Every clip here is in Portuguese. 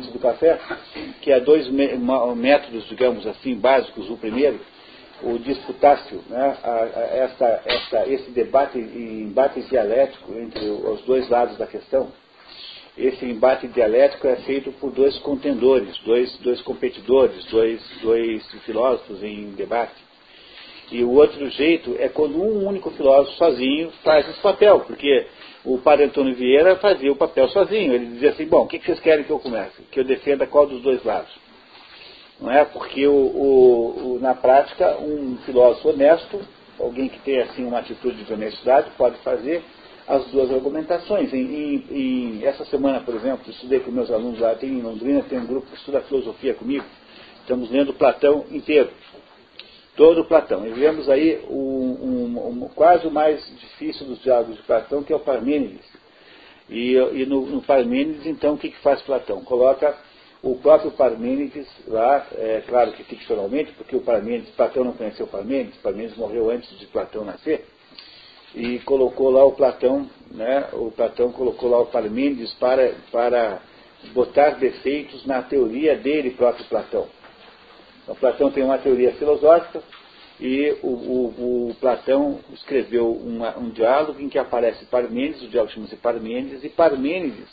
antes do café, que há dois métodos, digamos assim, básicos. O primeiro, o disputácio, né, essa, essa, esse debate, embate dialético entre os dois lados da questão. Esse embate dialético é feito por dois contendores, dois, dois competidores, dois, dois filósofos em debate. E o outro jeito é quando um único filósofo sozinho faz esse papel, porque o padre Antônio Vieira fazia o papel sozinho. Ele dizia assim, bom, o que vocês querem que eu comece? Que eu defenda qual dos dois lados? Não é? Porque o, o, o, na prática, um filósofo honesto, alguém que tem assim uma atitude de honestidade, pode fazer as duas argumentações. Em, em, em, essa semana, por exemplo, estudei com meus alunos lá, tem em Londrina, tem um grupo que estuda filosofia comigo. Estamos lendo Platão inteiro todo Platão. E vemos aí um, um, um, quase o mais difícil dos diálogos de Platão, que é o Parmênides. E, e no, no, Parmênides, então, o que, que faz Platão? Coloca o próprio Parmênides lá, é, claro que ficcionalmente, porque o Parmênides, Platão não conheceu o Parmênides, Parmênides morreu antes de Platão nascer, e colocou lá o Platão, né, o Platão colocou lá o Parmênides para, para botar defeitos na teoria dele próprio Platão. Então, Platão tem uma teoria filosófica e o, o, o Platão escreveu uma, um diálogo em que aparece Parmênides, o diálogo chama-se Parmênides, e Parmênides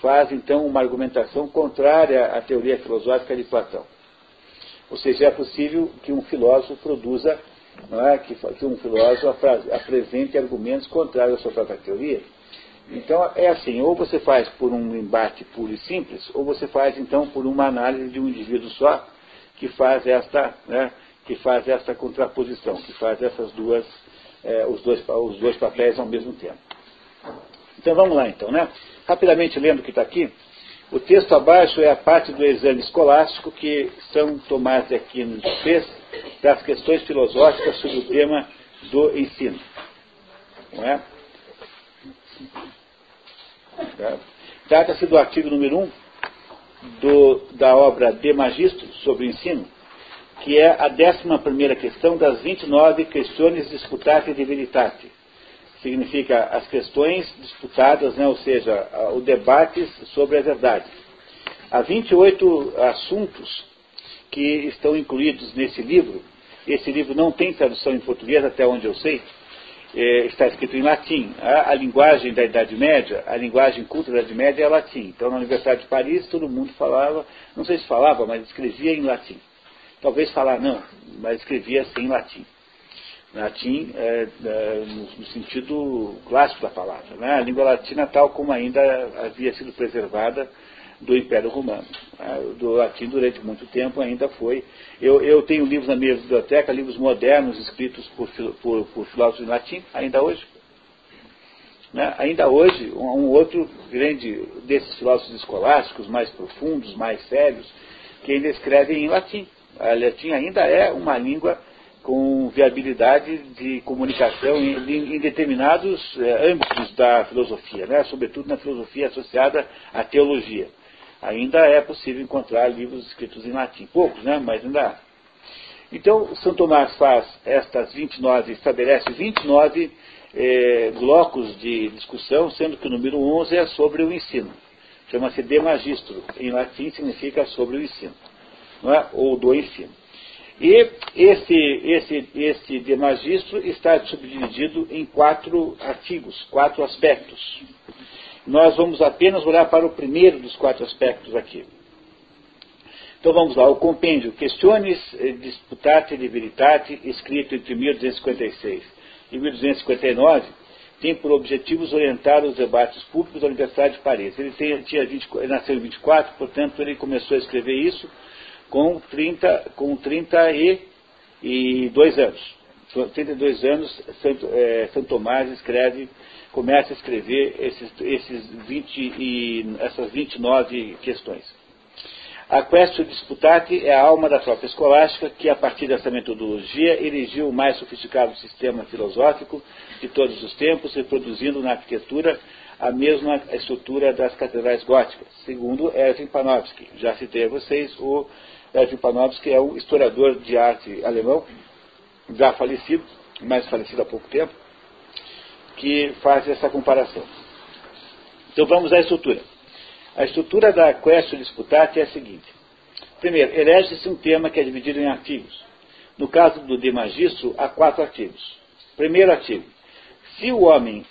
faz então uma argumentação contrária à teoria filosófica de Platão. Ou seja, é possível que um filósofo produza, é, que, que um filósofo apresente argumentos contrários à sua própria teoria. Então é assim, ou você faz por um embate puro e simples, ou você faz então por uma análise de um indivíduo só, que faz esta, né, que faz esta contraposição, que faz essas duas, é, os, dois, os dois papéis ao mesmo tempo. Então vamos lá então, né? Rapidamente lendo o que está aqui, o texto abaixo é a parte do exame escolástico que São Tomás de Aquino fez das questões filosóficas sobre o tema do ensino. Não é? Trata-se do artigo número 1, do, da obra De Magistro sobre o ensino, que é a décima primeira questão das 29 questões disputate de veritate. Significa as questões disputadas, né, ou seja, o debate sobre a verdade. Há 28 assuntos que estão incluídos nesse livro. Esse livro não tem tradução em português, até onde eu sei, é, está escrito em latim. A, a, linguagem da Idade Média, a linguagem culta da Idade Média é latim. Então, na Universidade de Paris, todo mundo falava, não sei se falava, mas escrevia em latim. Talvez falar não, mas escrevia assim em latim. Latim é, é, no, no, sentido clássico da palavra. Né? A língua latina tal como ainda havia sido preservada do Império Romano. Né? Do latim, durante muito tempo, ainda foi. Eu, eu tenho livros na minha biblioteca, livros modernos escritos por, por, por filósofos em latim, ainda hoje. Né? Ainda hoje, um, um, outro grande desses filósofos escolásticos, mais profundos, mais sérios, que ainda escrevem em latim. A latim ainda é uma língua com viabilidade de comunicação em, em determinados é, âmbitos da filosofia, né? sobretudo na filosofia associada à teologia ainda é possível encontrar livros escritos em latim. Poucos, né? Mas ainda há. Então, São Tomás faz estas 29, estabelece 29 eh, blocos de discussão, sendo que o número 11 é sobre o ensino. Chama-se de magistro. Em latim significa sobre o ensino, não é? ou do ensino. E esse, esse, esse de magistro está subdividido em quatro artigos, quatro aspectos. Nós vamos apenas olhar para o primeiro dos quatro aspectos aqui. Então vamos lá, o compêndio Questiones eh, Disputate de Veritate, escrito entre 1256 e 1259, tem por objetivos orientar os debates públicos da Universidade de Paris. Ele, tem, tinha 20, ele nasceu em 24, portanto ele começou a escrever isso com 30, com 30 e, e dois anos. 32 anos, Santo, é, Santo Tomás escreve começa a escrever esses, esses 20 e, essas 29 questões. A Questio Disputate é a alma da própria escolástica, que a partir dessa metodologia erigiu o mais sofisticado sistema filosófico de todos os tempos, reproduzindo na arquitetura a mesma estrutura das catedrais góticas, segundo Erwin Panofsky. Já citei a vocês, o Erwin Panofsky é um historiador de arte alemão, já falecido, mais falecido há pouco tempo, que faz essa comparação. Então vamos à estrutura. A estrutura da question disputate é a seguinte. Primeiro, elege-se um tema que é dividido em artigos. No caso do de magistro, há quatro artigos. Primeiro artigo. Se o homem,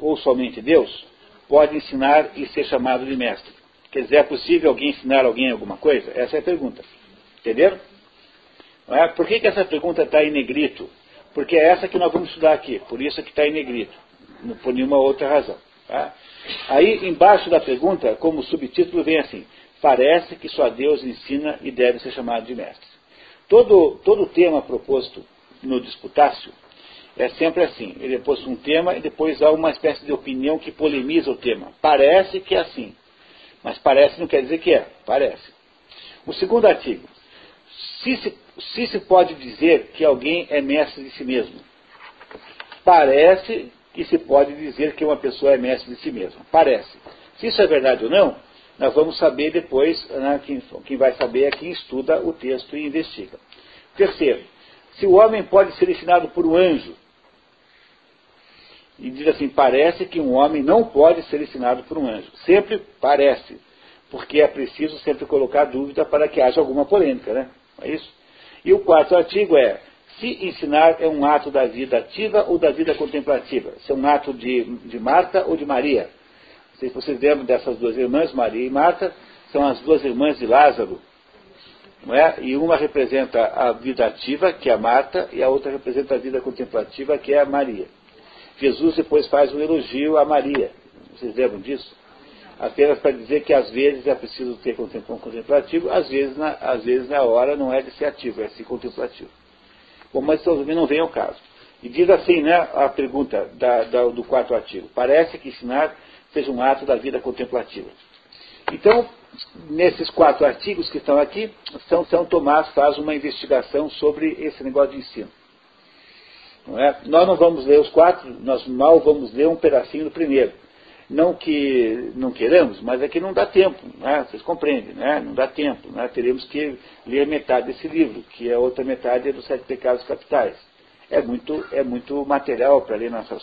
ou somente Deus, pode ensinar e ser chamado de mestre. Quer dizer, é possível alguém ensinar alguém alguma coisa? Essa é a pergunta. Entenderam? É? Por que, que essa pergunta está em negrito? Porque é essa que nós vamos estudar aqui, por isso que está em negrito, não por nenhuma outra razão. Tá? Aí, embaixo da pergunta, como subtítulo, vem assim: Parece que só Deus ensina e deve ser chamado de mestre. Todo, todo tema proposto no disputácio é sempre assim: ele é posto um tema e depois há uma espécie de opinião que polemiza o tema. Parece que é assim, mas parece não quer dizer que é, parece. O segundo artigo: se se, se se pode dizer que alguém é mestre de si mesmo, parece que se pode dizer que uma pessoa é mestre de si mesma. Parece. Se isso é verdade ou não, nós vamos saber depois, né, quem, quem vai saber é quem estuda o texto e investiga. Terceiro, se o homem pode ser ensinado por um anjo, e diz assim, parece que um homem não pode ser ensinado por um anjo. Sempre parece, porque é preciso sempre colocar dúvida para que haja alguma polêmica, né? É isso? E o quarto artigo é, se ensinar é um ato da vida ativa ou da vida contemplativa. Se é um ato de, de Marta ou de Maria. Não sei se vocês lembram dessas duas irmãs, Maria e Marta, são as duas irmãs de Lázaro. Não é? E uma representa a vida ativa, que é a Marta, e a outra representa a vida contemplativa, que é a Maria. Jesus depois faz um elogio a Maria. Vocês lembram disso? Apenas para dizer que às vezes é preciso ter contemplativo, às vezes na, às vezes na hora não é de ser ativo, é de ser contemplativo. Bom, mas também não vem ao caso. E diz assim, né, a pergunta da, da, do quarto artigo. Parece que ensinar seja um ato da vida contemplativa. Então, nesses quatro artigos que estão aqui, São, São Tomás faz uma investigação sobre esse negócio de ensino. Não é? Nós não vamos ler os quatro, nós mal vamos ler um pedacinho do primeiro. Não que não queiramos, mas é que não dá tempo, né? vocês compreendem, né? não dá tempo. Né? Teremos que ler metade desse livro, que é outra metade dos Sete Pecados Capitais. É muito, é muito material para ler nessas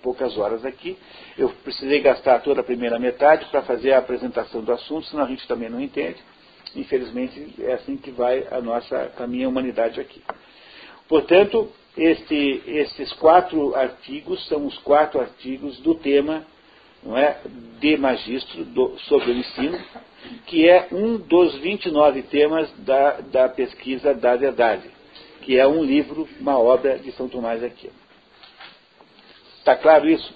poucas horas aqui. Eu precisei gastar toda a primeira metade para fazer a apresentação do assunto, senão a gente também não entende. Infelizmente, é assim que vai a nossa caminha humanidade aqui. Portanto, este, esses quatro artigos são os quatro artigos do tema não é, de magistro do, sobre o ensino, que é um dos 29 temas da, da pesquisa da verdade, que é um livro, uma obra de São Tomás de Aquino. Está claro isso?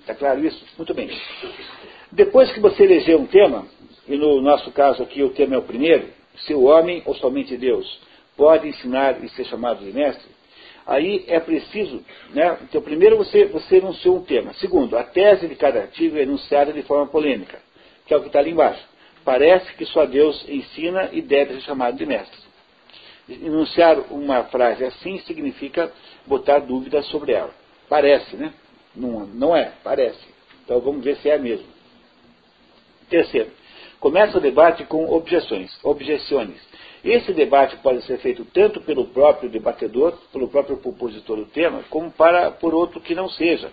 Está claro isso? Muito bem. Depois que você eleger um tema, e no nosso caso aqui o tema é o primeiro, se o homem ou somente Deus pode ensinar e ser chamado de mestre, Aí é preciso, né? Então, primeiro você, você enunciou um tema. Segundo, a tese de cada artigo é enunciada de forma polêmica, que é o que está ali embaixo. Parece que só Deus ensina e deve ser chamado de mestre. Enunciar uma frase assim significa botar dúvidas sobre ela. Parece, né? Não, não é, parece. Então vamos ver se é mesmo. Terceiro, começa o debate com objeções, objeções. Esse debate pode ser feito tanto pelo próprio debatedor, pelo próprio propositor do tema, como para por outro que não seja.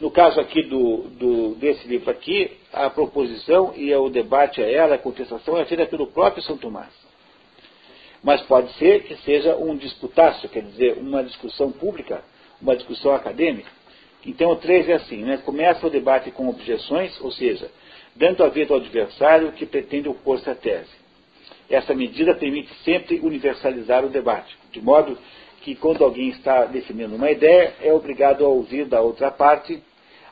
No caso aqui do, do, desse livro aqui, a proposição e o debate a ela, a contestação, é feita pelo próprio São Tomás. Mas pode ser que seja um disputácio, quer dizer, uma discussão pública, uma discussão acadêmica. Então o 3 é assim, né? começa o debate com objeções, ou seja, dando a vez ao adversário que pretende opor-se à tese. Essa medida permite sempre universalizar o debate, de modo que quando alguém está defendendo uma ideia, é obrigado a ouvir da outra parte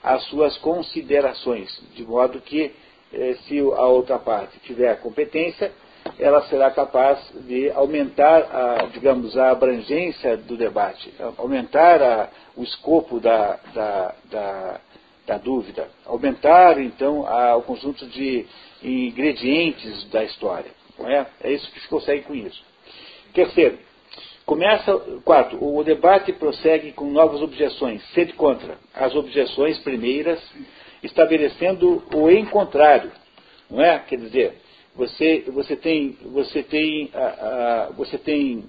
as suas considerações, de modo que eh, se a outra parte tiver a competência, ela será capaz de aumentar, a, digamos, a abrangência do debate, aumentar a, o escopo da, da, da, da, dúvida, aumentar, então, a, o conjunto de ingredientes da história. É? é isso que se consegue com isso. Terceiro, começa, quarto, o debate prossegue com novas objeções, sede contra as objeções primeiras, estabelecendo o em contrário, não é? Quer dizer, você, você tem, você tem, você tem,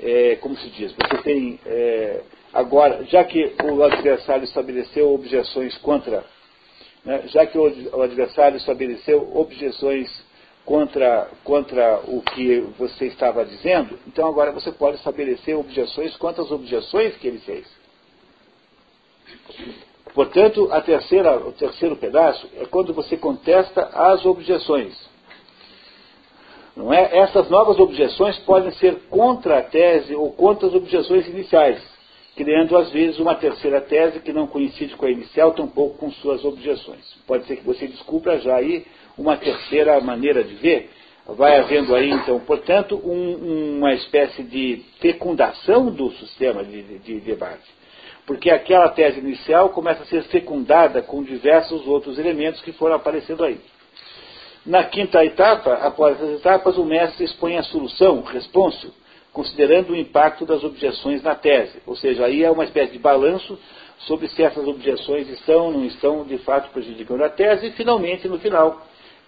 é, como se diz, você tem é, agora, já que o adversário estabeleceu objeções contra né, já que o adversário estabeleceu objeções contra, contra o que você estava dizendo, então agora você pode estabelecer objeções contra as objeções que ele fez. Portanto, a terceira, o terceiro pedaço é quando você contesta as objeções. Não é? Essas novas objeções podem ser contra a tese ou contra as objeções iniciais, criando às vezes uma terceira tese que não coincide com a inicial, tampouco com suas objeções. Pode ser que você descubra já aí uma terceira maneira de ver. Vai havendo aí, então, portanto, um, uma espécie de fecundação do sistema de, de, de debate. Porque aquela tese inicial começa a ser fecundada com diversos outros elementos que foram aparecendo aí. Na quinta etapa, após as etapas, o mestre expõe a solução, responso, considerando o impacto das objeções na tese. Ou seja, aí é uma espécie de balanço sobre se essas objeções estão ou não estão de fato prejudicando a tese, e finalmente, no final,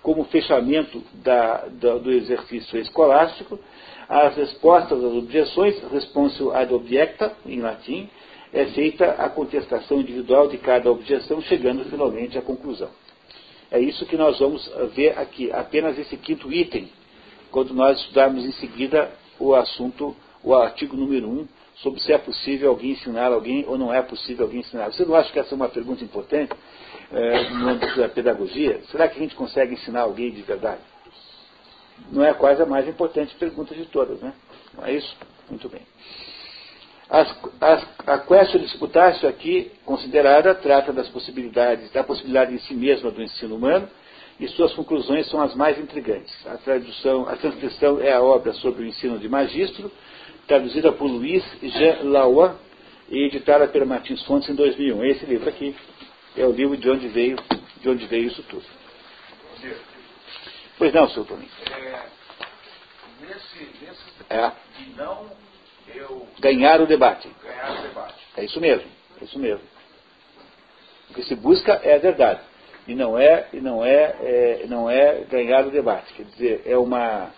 como fechamento da, da, do exercício escolástico, as respostas às objeções, responsio ad objecta, em latim, é feita a contestação individual de cada objeção, chegando finalmente à conclusão. É isso que nós vamos ver aqui, apenas esse quinto item, quando nós estudarmos em seguida o assunto, o artigo número 1, sobre se é possível alguém ensinar alguém ou não é possível alguém ensinar. Você não acha que essa é uma pergunta importante? É, no âmbito da pedagogia, será que a gente consegue ensinar alguém de verdade? Não é quase a mais importante pergunta de todas, né? Não é isso? Muito bem. As, as, a question disputatio aqui considerada trata das possibilidades, da possibilidade em si mesma do ensino humano e suas conclusões são as mais intrigantes. A, tradução, a transcrição é a obra sobre o ensino de magistro, traduzida por Luiz Jean Lauan e editada pela Martins Fontes em 2001. Esse livro aqui é o livro de onde veio, de onde veio isso tudo. Pois não, seu Toninho. É, nesse, nesse é. não eu ganhar o debate. Ganhar o debate. É isso mesmo, é isso mesmo. O que se busca é a verdade. E não é, e não é, é, não é ganhar o debate. Quer dizer, é uma,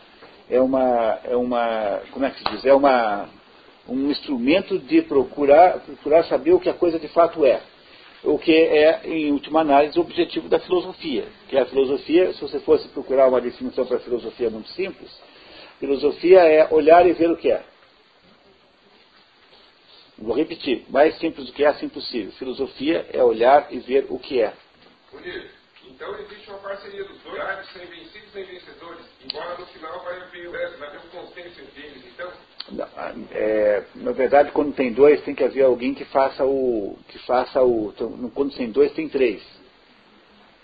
é uma, é uma, como é que se diz? É uma, um instrumento de procurar, procurar saber o que a coisa de fato é o que é, em última análise, o objetivo da filosofia. Que a filosofia, se você fosse procurar uma definição para a filosofia muito simples, filosofia é olhar e ver o que é. Vou repetir, mais simples do que é, assim possível. Filosofia é olhar e ver o que é. Bonito. Então existe uma parceria dos dois sem vencidos sem vencedores, embora no final vai haver, vai haver um consenso entre eles. Então, é, na verdade, quando tem dois, tem que haver alguém que faça o. que faça o. Então, quando tem dois, tem três.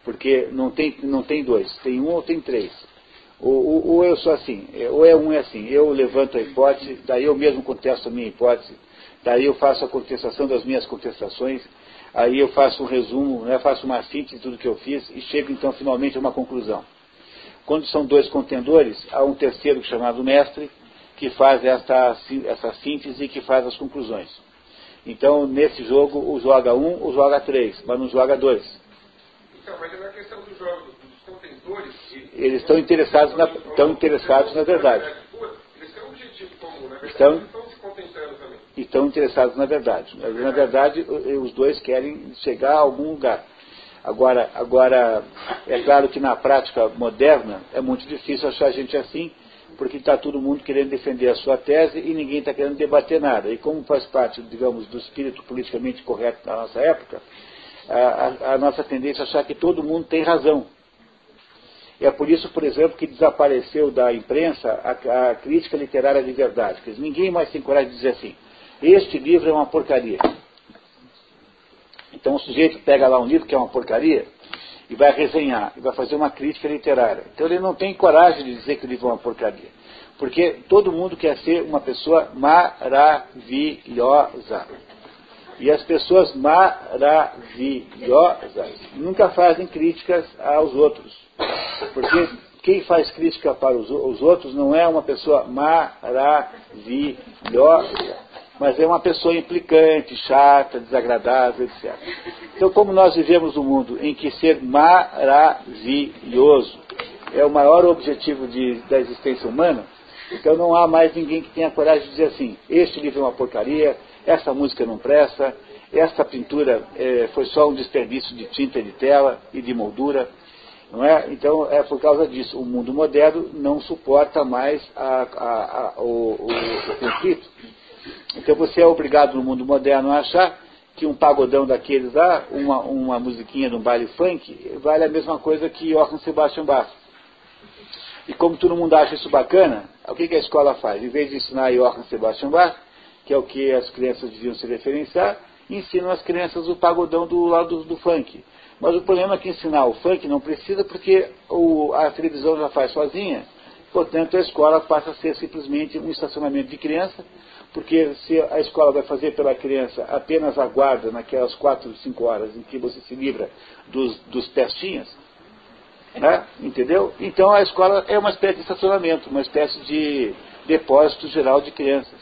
Porque não tem, não tem dois, tem um ou tem três. Ou, ou, ou eu sou assim, é, ou é um é assim, eu levanto a hipótese, daí eu mesmo contesto a minha hipótese, daí eu faço a contestação das minhas contestações, aí eu faço um resumo, né, faço uma síntese de tudo que eu fiz e chego então finalmente a uma conclusão. Quando são dois contendores, há um terceiro chamado mestre, que faz essa, essa síntese e que faz as conclusões. Então, nesse jogo, o joga um, o joga três, mas não joga dois. Então, mas é na questão do jogo, dos contentores... Eles estão interessados na, estão interessados na verdade. Eles têm um objetivo comum, na verdade, estão, estão se contentando também. Estão interessados na verdade. Na verdade, os dois querem chegar a algum lugar. Agora, agora, é claro que na prática moderna é muito difícil achar gente assim, porque está todo mundo querendo defender a sua tese e ninguém está querendo debater nada. E como faz parte, digamos, do espírito politicamente correto da nossa época, a, a, a nossa tendência é achar que todo mundo tem razão. É por isso, por exemplo, que desapareceu da imprensa a, a crítica literária de verdade. Quer dizer, ninguém mais tem coragem de dizer assim, este livro é uma porcaria. Então o sujeito pega lá um livro que é uma porcaria, e vai resenhar, e vai fazer uma crítica literária. Então ele não tem coragem de dizer que o livro é uma porcaria. Porque todo mundo quer ser uma pessoa maravilhosa. E as pessoas maravilhosas nunca fazem críticas aos outros. Porque quem faz crítica para os, os outros não é uma pessoa maravilhosa mas é uma pessoa implicante, chata, desagradável, etc. Então, como nós vivemos num mundo em que ser maravilhoso é o maior objetivo de, da existência humana, então não há mais ninguém que tenha coragem de dizer assim, este livro é uma porcaria, essa música não presta, esta pintura é, foi só um desperdício de tinta de tela e de moldura. Não é? Então, é por causa disso. O mundo moderno não suporta mais a, a, a, o, o, o conflito. Então, você é obrigado no mundo moderno a achar que um pagodão daqueles lá, uma, uma musiquinha de um baile funk, vale a mesma coisa que Johann Sebastian Bach. E como todo mundo acha isso bacana, o que, que a escola faz? Em vez de ensinar Johann Sebastian Bach, que é o que as crianças deviam se referenciar, ensinam as crianças o pagodão do lado do, do funk. Mas o problema é que ensinar o funk não precisa porque o, a televisão já faz sozinha, portanto a escola passa a ser simplesmente um estacionamento de criança, porque se a escola vai fazer pela criança apenas a guarda naquelas quatro, cinco horas em que você se livra dos, dos pestinhas, né? entendeu? Então a escola é uma espécie de estacionamento, uma espécie de depósito geral de crianças.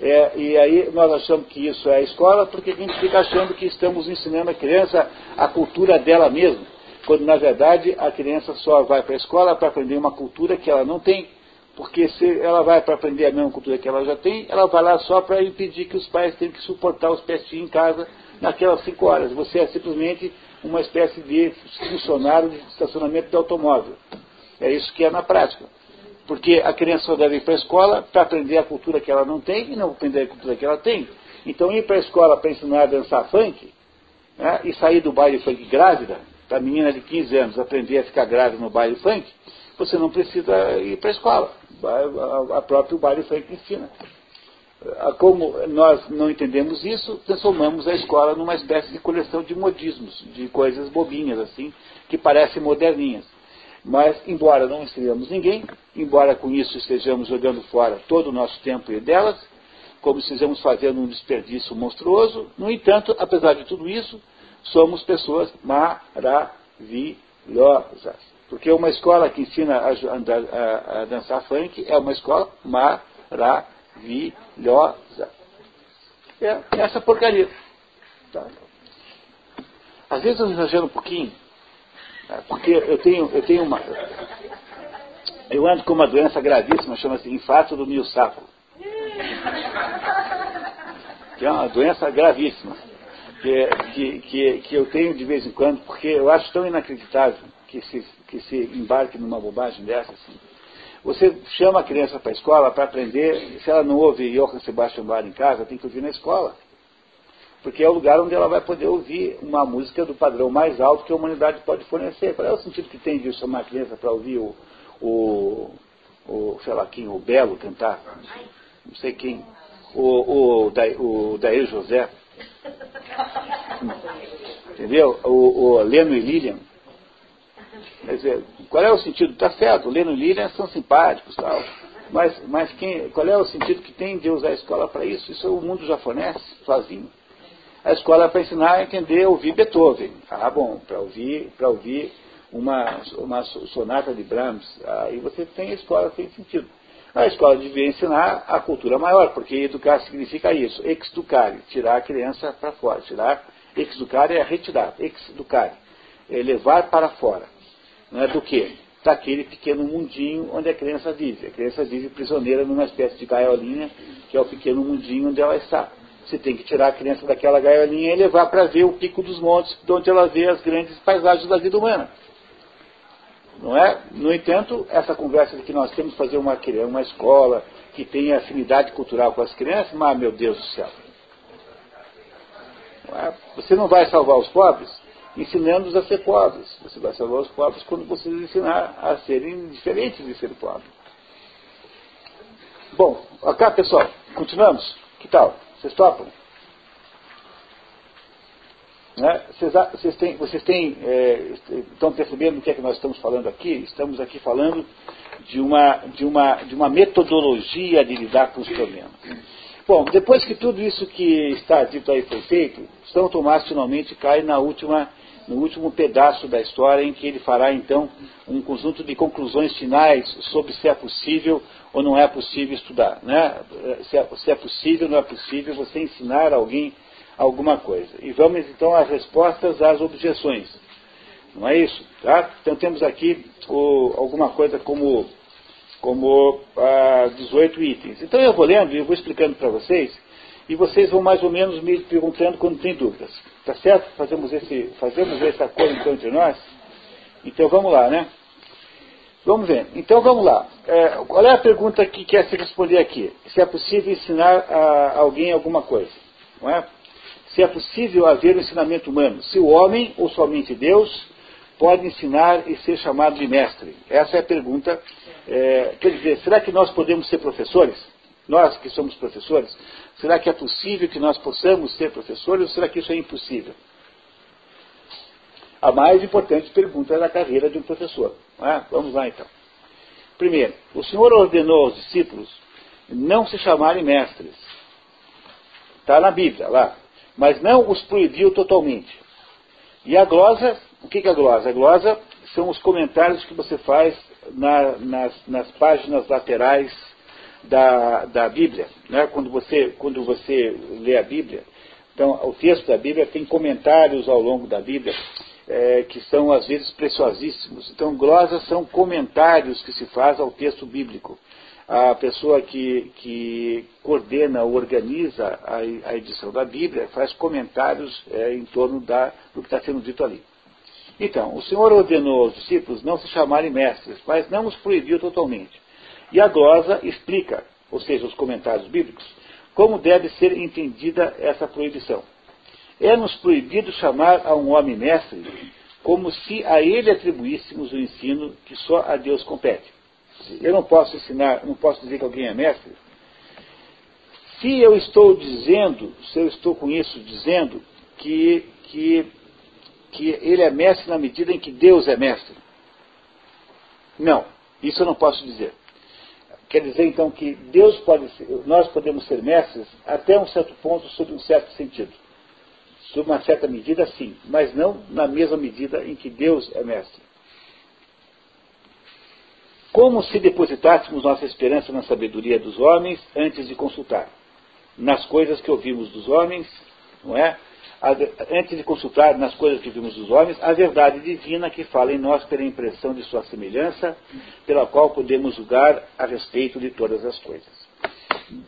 É, e aí nós achamos que isso é a escola porque a gente fica achando que estamos ensinando a criança a cultura dela mesma, quando na verdade a criança só vai para a escola para aprender uma cultura que ela não tem, porque se ela vai para aprender a mesma cultura que ela já tem, ela vai lá só para impedir que os pais tenham que suportar os pestinhos em casa naquelas cinco horas. Você é simplesmente uma espécie de funcionário de estacionamento de automóvel. É isso que é na prática. Porque a criança só deve ir para a escola para aprender a cultura que ela não tem e não aprender a cultura que ela tem. Então, ir para a escola para ensinar a dançar funk né, e sair do baile funk grávida, para a menina de 15 anos aprender a ficar grávida no baile funk, você não precisa ir para a escola. A própria baile funk ensina. Como nós não entendemos isso, transformamos a escola numa espécie de coleção de modismos, de coisas bobinhas, assim, que parecem moderninhas. Mas, embora não ensinemos ninguém, embora com isso estejamos jogando fora todo o nosso tempo e delas, como estejamos fazendo um desperdício monstruoso, no entanto, apesar de tudo isso, somos pessoas maravilhosas. Porque uma escola que ensina a, a, a dançar funk é uma escola maravilhosa. É essa porcaria. Tá. Às vezes eu exagero um pouquinho, é, porque eu tenho, eu tenho uma. Eu ando com uma doença gravíssima, chama-se infarto do mil saco. Que é uma doença gravíssima. Que, que, que, que eu tenho de vez em quando, porque eu acho tão inacreditável que se, que se embarque numa bobagem dessa. Assim. Você chama a criança para a escola para aprender, se ela não ouve Johann Sebastian Bach em casa, tem que ouvir na escola porque é o lugar onde ela vai poder ouvir uma música do padrão mais alto que a humanidade pode fornecer. Qual é o sentido que tem de chamar a criança para ouvir o, o, o, sei lá quem, o Belo cantar? Não sei quem. O, o, o Daí José. Entendeu? O, o Leno e Lilian. Quer dizer, qual é o sentido? Está certo, Leno e Lilian são simpáticos tal. Mas, mas quem, qual é o sentido que tem de usar a escola para isso? Isso o mundo já fornece sozinho. A escola é para ensinar a entender, ouvir Beethoven. Ah, bom, para ouvir, para ouvir uma, uma sonata de Brahms, aí você tem a escola sem sentido. A escola devia ensinar a cultura maior, porque educar significa isso, exducare, tirar a criança para fora, tirar, exducare é retirar, exducare, é levar para fora. Não é do que? Daquele pequeno mundinho onde a criança vive. A criança vive prisioneira numa espécie de gaiolinha, que é o pequeno mundinho onde ela está. Você tem que tirar a criança daquela gaiolinha e levar para ver o pico dos montes, de onde ela vê as grandes paisagens da vida humana. Não é? No entanto, essa conversa de que nós temos que fazer uma, uma escola que tenha afinidade cultural com as crianças, mas, meu Deus do céu. É? Você não vai salvar os pobres ensinando-os a ser pobres. Você vai salvar os pobres quando você os ensinar a serem diferentes de ser pobre. Bom, ok, pessoal, continuamos? Que tal? Vocês topam? Né? Vocês, vocês, têm, vocês têm, é, estão percebendo o que é que nós estamos falando aqui? Estamos aqui falando de uma, de uma, de uma metodologia de lidar com os problemas. Bom, depois que tudo isso que está dito aí foi feito, São Tomás finalmente cai na última, no último pedaço da história em que ele fará então um conjunto de conclusões finais sobre se é possível ou não é possível estudar. Né? Se, é, se é possível ou não é possível você ensinar alguém alguma coisa. E vamos então às respostas às objeções. Não é isso? Tá? Então temos aqui o, alguma coisa como, como ah, 18 itens. Então eu vou lendo e vou explicando para vocês. e vocês vão mais ou menos me perguntando quando tem dúvidas. Tá certo? Fazemos esse, fazemos esse acordo então entre nós? Então vamos lá, né? Vamos ver. Então vamos lá. É, qual é a pergunta que quer se responder aqui? Se é possível ensinar a alguém alguma coisa, não é? Se é possível haver um ensinamento humano, se o homem ou somente Deus pode ensinar e ser chamado de mestre. Essa é a pergunta. É, quer dizer, será que nós podemos ser professores? Nós que somos professores, será que é possível que nós possamos ser professores ou será que isso é impossível? A mais importante pergunta da carreira de um professor. É? Vamos lá então. Primeiro, o Senhor ordenou aos discípulos não se chamarem mestres. Está na Bíblia, lá. Mas não os proibiu totalmente. E a glosa, o que é a glosa? A glosa são os comentários que você faz na, nas, nas, páginas laterais da, da Bíblia. Né? Quando, você, quando você lê a Bíblia, então o texto da Bíblia tem comentários ao longo da Bíblia é, que são às vezes preciosíssimos. Então, glosas são comentários que se faz ao texto bíblico. A pessoa que, que coordena, organiza a, a edição da Bíblia, faz comentários é, em torno da, do que está sendo dito ali. Então, o Senhor ordenou aos discípulos não se chamarem mestres, mas não os proibiu totalmente. E a glosa explica, ou seja, os comentários bíblicos, como deve ser entendida essa proibição. É-nos proibido chamar a um homem mestre como se a ele atribuíssemos o ensino que só a Deus compete. Eu não posso ensinar, não posso dizer que alguém é mestre. Se eu estou dizendo, se eu estou com isso dizendo que, que, que ele é mestre na medida em que Deus é mestre. Não, isso eu não posso dizer. Quer dizer então que Deus pode ser, nós podemos ser mestres até um certo ponto, sob um certo sentido. Sob uma certa medida, sim, mas não na mesma medida em que Deus é mestre. Como se depositássemos nossa esperança na sabedoria dos homens antes de consultar? Nas coisas que ouvimos dos homens, não é? Antes de consultar nas coisas que vimos dos homens, a verdade divina que fala em nós pela impressão de sua semelhança, pela qual podemos julgar a respeito de todas as coisas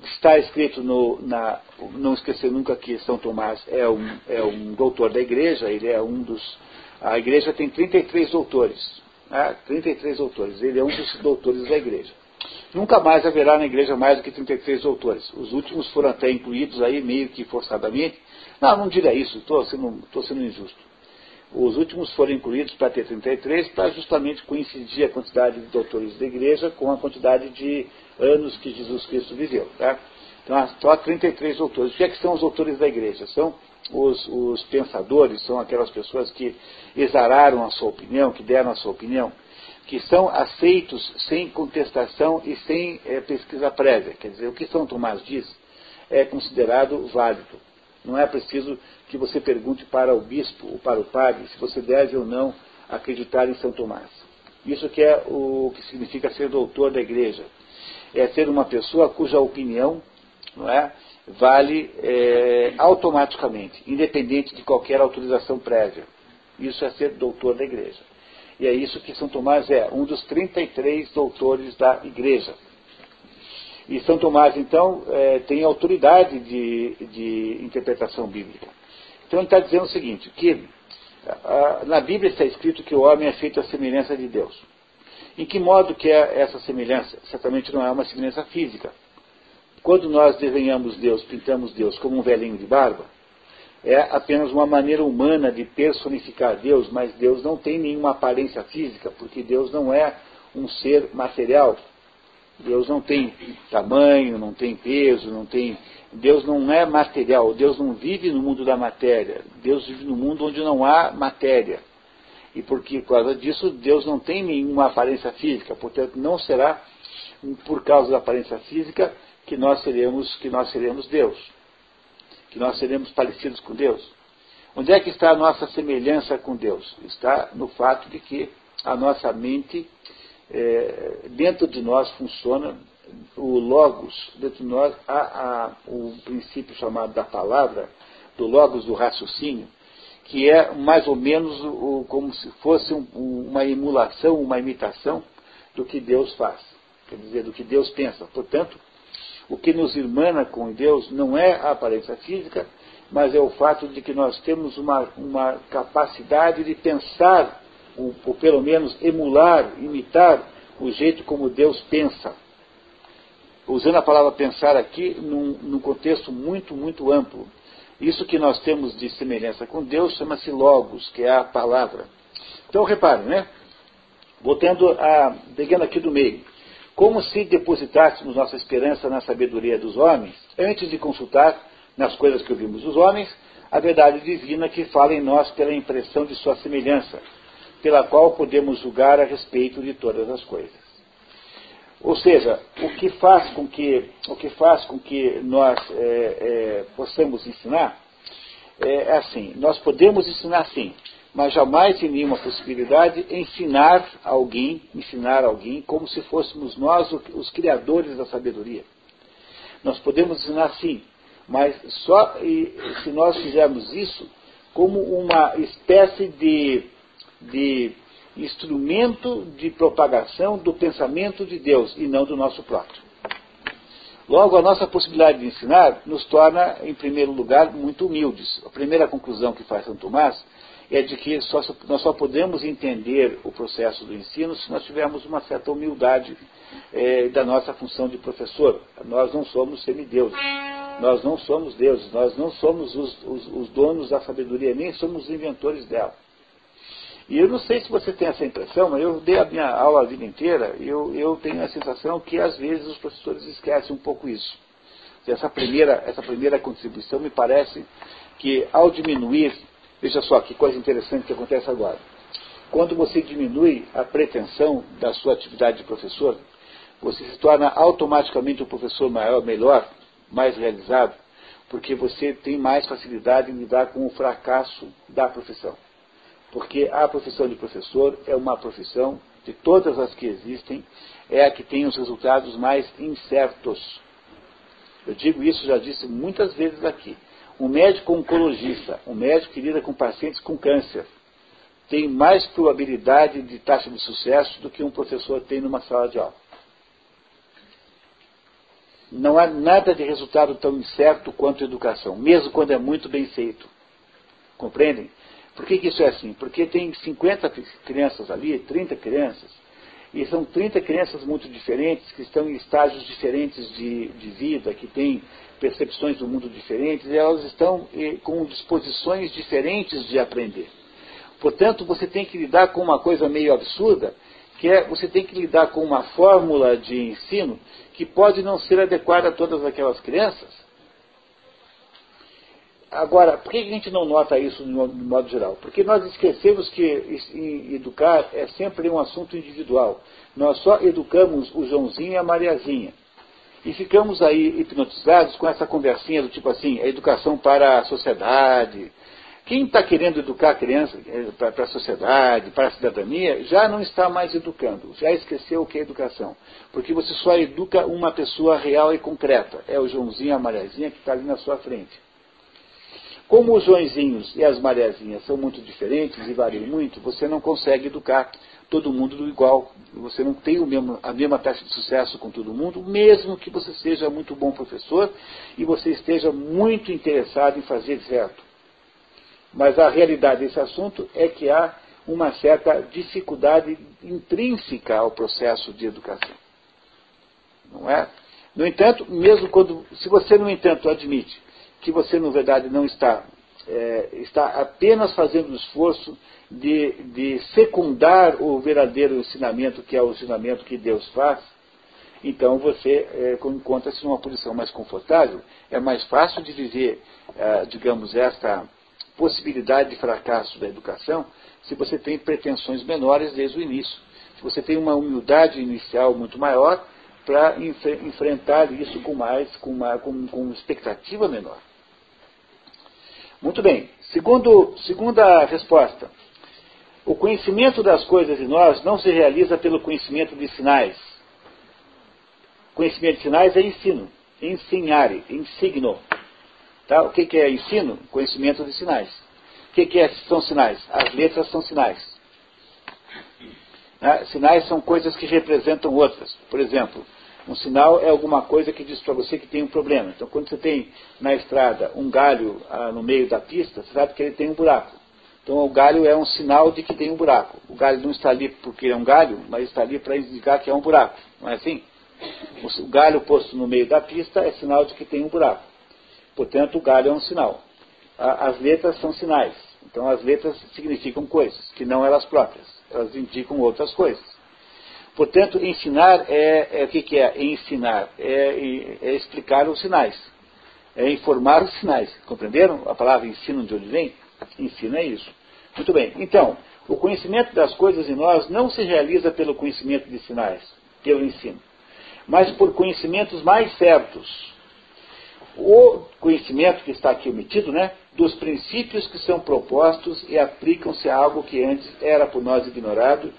está escrito no, na, não esquecer nunca que São Tomás é um, é um doutor da igreja, ele é um dos, a igreja tem 33 doutores, né? 33 doutores, ele é um dos doutores da igreja. Nunca mais haverá na igreja mais do que 33 doutores. Os últimos foram até incluídos aí meio que forçadamente. Não, não diga isso, estou sendo, sendo injusto. Os últimos foram incluídos para ter 33, para justamente coincidir a quantidade de doutores da igreja com a quantidade de anos que Jesus Cristo viveu. Tá? Então, só 33 doutores. O que, é que são os doutores da igreja? São os, os, pensadores, são aquelas pessoas que exararam a sua opinião, que deram a sua opinião, que são aceitos sem contestação e sem é, pesquisa prévia. Quer dizer, o que São Tomás diz é considerado válido. Não é preciso que você pergunte para o bispo ou para o padre se você deve ou não acreditar em São Tomás. Isso que é o que significa ser doutor da igreja. É ser uma pessoa cuja opinião não é, vale é, automaticamente, independente de qualquer autorização prévia. Isso é ser doutor da igreja. E é isso que São Tomás é, um dos 33 doutores da igreja. E São Tomás, então, é, tem autoridade de, de, interpretação bíblica. Então ele está dizendo o seguinte, que a, na Bíblia está escrito que o homem é feito à semelhança de Deus. Em que modo que é essa semelhança? Certamente não é uma semelhança física. Quando nós desenhamos Deus, pintamos Deus como um velhinho de barba, é apenas uma maneira humana de personificar Deus, mas Deus não tem nenhuma aparência física, porque Deus não é um ser material, Deus não tem tamanho, não tem peso, não tem. Deus não é material, Deus não vive no mundo da matéria, Deus vive no mundo onde não há matéria. E porque, por causa disso, Deus não tem nenhuma aparência física, portanto, não será por causa da aparência física que nós seremos, que nós seremos Deus, que nós seremos parecidos com Deus. Onde é que está a nossa semelhança com Deus? Está no fato de que a nossa mente é, dentro de nós funciona o logos, dentro de nós há, há o princípio chamado da palavra, do logos do raciocínio, que é mais ou menos o, como se fosse um, uma emulação, uma imitação do que Deus faz, quer dizer, do que Deus pensa. Portanto, O que nos irmana com Deus não é a aparência física, mas é o fato de que nós temos uma, uma capacidade de pensar, ou, pelo menos emular, imitar o jeito como Deus pensa. Usando a palavra pensar aqui num, num contexto muito, muito amplo. Isso que nós temos de semelhança com Deus chama-se Logos, que é a palavra. Então reparem, né? Voltando a, pegando aqui do meio. Como se depositássemos nossa esperança na sabedoria dos homens, antes de consultar nas coisas que ouvimos dos homens, a verdade divina que fala em nós pela impressão de sua semelhança, pela qual podemos julgar a respeito de todas as coisas. Ou seja, o que faz com que, o que, faz com que nós é, é, possamos ensinar é assim, nós podemos ensinar sim, mas jamais tem nenhuma possibilidade ensinar alguém, ensinar alguém como se fôssemos nós os criadores da sabedoria. Nós podemos ensinar sim, mas só se nós fizermos isso como uma espécie de, de instrumento de propagação do pensamento de Deus e não do nosso próprio. Logo, a nossa possibilidade de ensinar nos torna, em primeiro lugar, muito humildes. A primeira conclusão que faz São Tomás é de que só, nós só podemos entender o processo do ensino se nós tivermos uma certa humildade é, da nossa função de professor. Nós não somos semideuses. Nós não somos deuses, nós não somos os, os, os donos da sabedoria, nem somos os inventores dela. E eu não sei se você tem essa impressão, mas eu dei a minha aula a vida inteira e eu, eu tenho a sensação que às vezes os professores esquecem um pouco isso. Essa primeira, essa primeira contribuição me parece que ao diminuir, veja só que coisa interessante que acontece agora. Quando você diminui a pretensão da sua atividade de professor, você se torna automaticamente um professor maior, melhor, mais realizado, porque você tem mais facilidade em lidar com o fracasso da profissão. Porque a profissão de professor é uma profissão, de todas as que existem, é a que tem os resultados mais incertos. Eu digo isso, já disse muitas vezes aqui. Um médico oncologista, um médico que lida com pacientes com câncer, tem mais probabilidade de taxa de sucesso do que um professor tem numa sala de aula. Não há nada de resultado tão incerto quanto a educação, mesmo quando é muito bem feito. Compreendem? Por que, que isso é assim? Porque tem 50 crianças ali, 30 crianças, e são 30 crianças muito diferentes, que estão em estágios diferentes de, de vida, que têm percepções do mundo diferentes, e elas estão eh, com disposições diferentes de aprender. Portanto, você tem que lidar com uma coisa meio absurda, que é você tem que lidar com uma fórmula de ensino que pode não ser adequada a todas aquelas crianças. Agora, por que a gente não nota isso no modo geral? Porque nós esquecemos que educar é sempre um assunto individual. Nós só educamos o Joãozinho e a Mariazinha. E ficamos aí hipnotizados com essa conversinha do tipo assim, a educação para a sociedade, quem está querendo educar a criança eh, para a sociedade, para a cidadania, já não está mais educando, já esqueceu o que é educação. Porque você só educa uma pessoa real e concreta. É o Joãozinho e a Mariazinha que está ali na sua frente. Como os Joãozinhos e as Mariazinhas são muito diferentes e variam muito, você não consegue educar todo mundo do igual. Você não tem mesmo, a mesma taxa de sucesso com todo mundo, mesmo que você seja muito bom professor e você esteja muito interessado em fazer certo. Mas a realidade desse assunto é que há uma certa dificuldade intrínseca ao processo de educação. Não é? No entanto, mesmo quando, se você, no entanto, admite que você, na verdade, não está, é, está apenas fazendo o esforço de, de secundar o verdadeiro ensinamento, que é o ensinamento que Deus faz, então você é, encontra-se numa posição mais confortável, é mais fácil de viver, é, digamos, esta possibilidade de fracasso da educação se você tem pretensões menores desde o início. Se você tem uma humildade inicial muito maior para enfrentar isso com mais, com uma, com, com expectativa menor. Muito bem. Segundo, segunda resposta. O conhecimento das coisas em nós não se realiza pelo conhecimento de sinais. Conhecimento de sinais é ensino. Ensinare, ensigno. Tá? O que, que é ensino? Conhecimento de sinais. O que, que é, são sinais? As letras são sinais. Né? Sinais são coisas que representam outras. Por exemplo, Um sinal é alguma coisa que diz para você que tem um problema. Então, quando você tem na estrada um galho ah, no meio da pista, você sabe que ele tem um buraco. Então, o galho é um sinal de que tem um buraco. O galho não está ali porque é um galho, mas está ali para indicar que é um buraco. Não é assim? O galho posto no meio da pista é sinal de que tem um buraco. Portanto, o galho é um sinal. As letras são sinais. Então, as letras significam coisas, que não elas próprias. Elas indicam outras coisas. Portanto, ensinar é, é o que, que, é ensinar? É, é, explicar os sinais. É informar os sinais. Compreenderam a palavra ensino de onde vem? Ensino é isso. Muito bem. Então, o conhecimento das coisas em nós não se realiza pelo conhecimento de sinais, pelo ensino, mas por conhecimentos mais certos. O conhecimento que está aqui omitido, né, dos princípios que são propostos e aplicam-se a algo que antes era por nós ignorado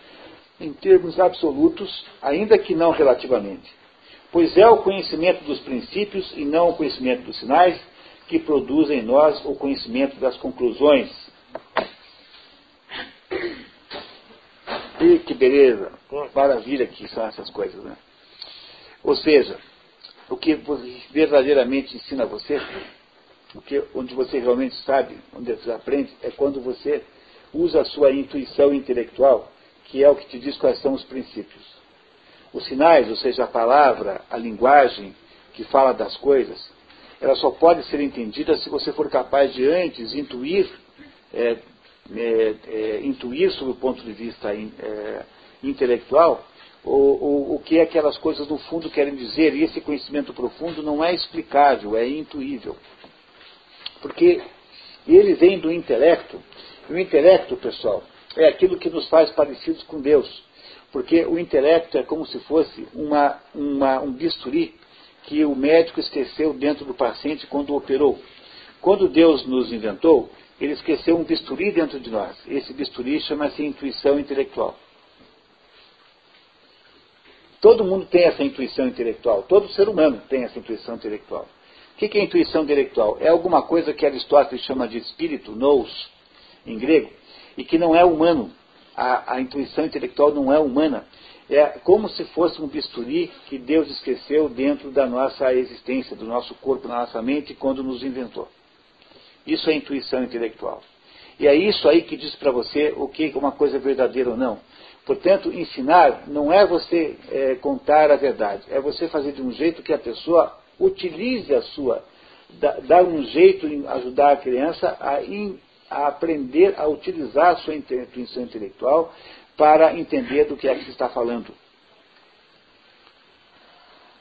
em termos absolutos, ainda que não relativamente. Pois é o conhecimento dos princípios e não o conhecimento dos sinais que produz em nós o conhecimento das conclusões. E que beleza, maravilha que são essas coisas, né? Ou seja, o que verdadeiramente ensina você, o que, onde você realmente sabe, onde você aprende, é quando você usa a sua intuição intelectual que é o que te diz quais são os princípios. Os sinais, ou seja, a palavra, a linguagem que fala das coisas, ela só pode ser entendida se você for capaz de antes intuir, é, é, é, intuir sob o ponto de vista é, intelectual, o, o, o que aquelas coisas no fundo querem dizer, e esse conhecimento profundo não é explicável, é intuível. Porque ele vem do intelecto, e o intelecto, pessoal, é aquilo que nos faz parecidos com Deus. Porque o intelecto é como se fosse uma, uma, um bisturi que o médico esqueceu dentro do paciente quando operou. Quando Deus nos inventou, ele esqueceu um bisturi dentro de nós. Esse bisturi chama-se intuição intelectual. Todo mundo tem essa intuição intelectual, todo ser humano tem essa intuição intelectual. O que é intuição intelectual? É alguma coisa que Aristóteles chama de espírito, nous, em grego, e que não é humano. A, a intuição intelectual não é humana. É como se fosse um bisturi que Deus esqueceu dentro da nossa existência, do nosso corpo, da nossa mente, quando nos inventou. Isso é intuição intelectual. E é isso aí que diz para você o que uma coisa é verdadeira ou não. Portanto, ensinar não é você é, contar a verdade, é você fazer de um jeito que a pessoa utilize a sua, dar um jeito em ajudar a criança a a aprender a utilizar a sua intuição intelectual para entender do que é que se está falando.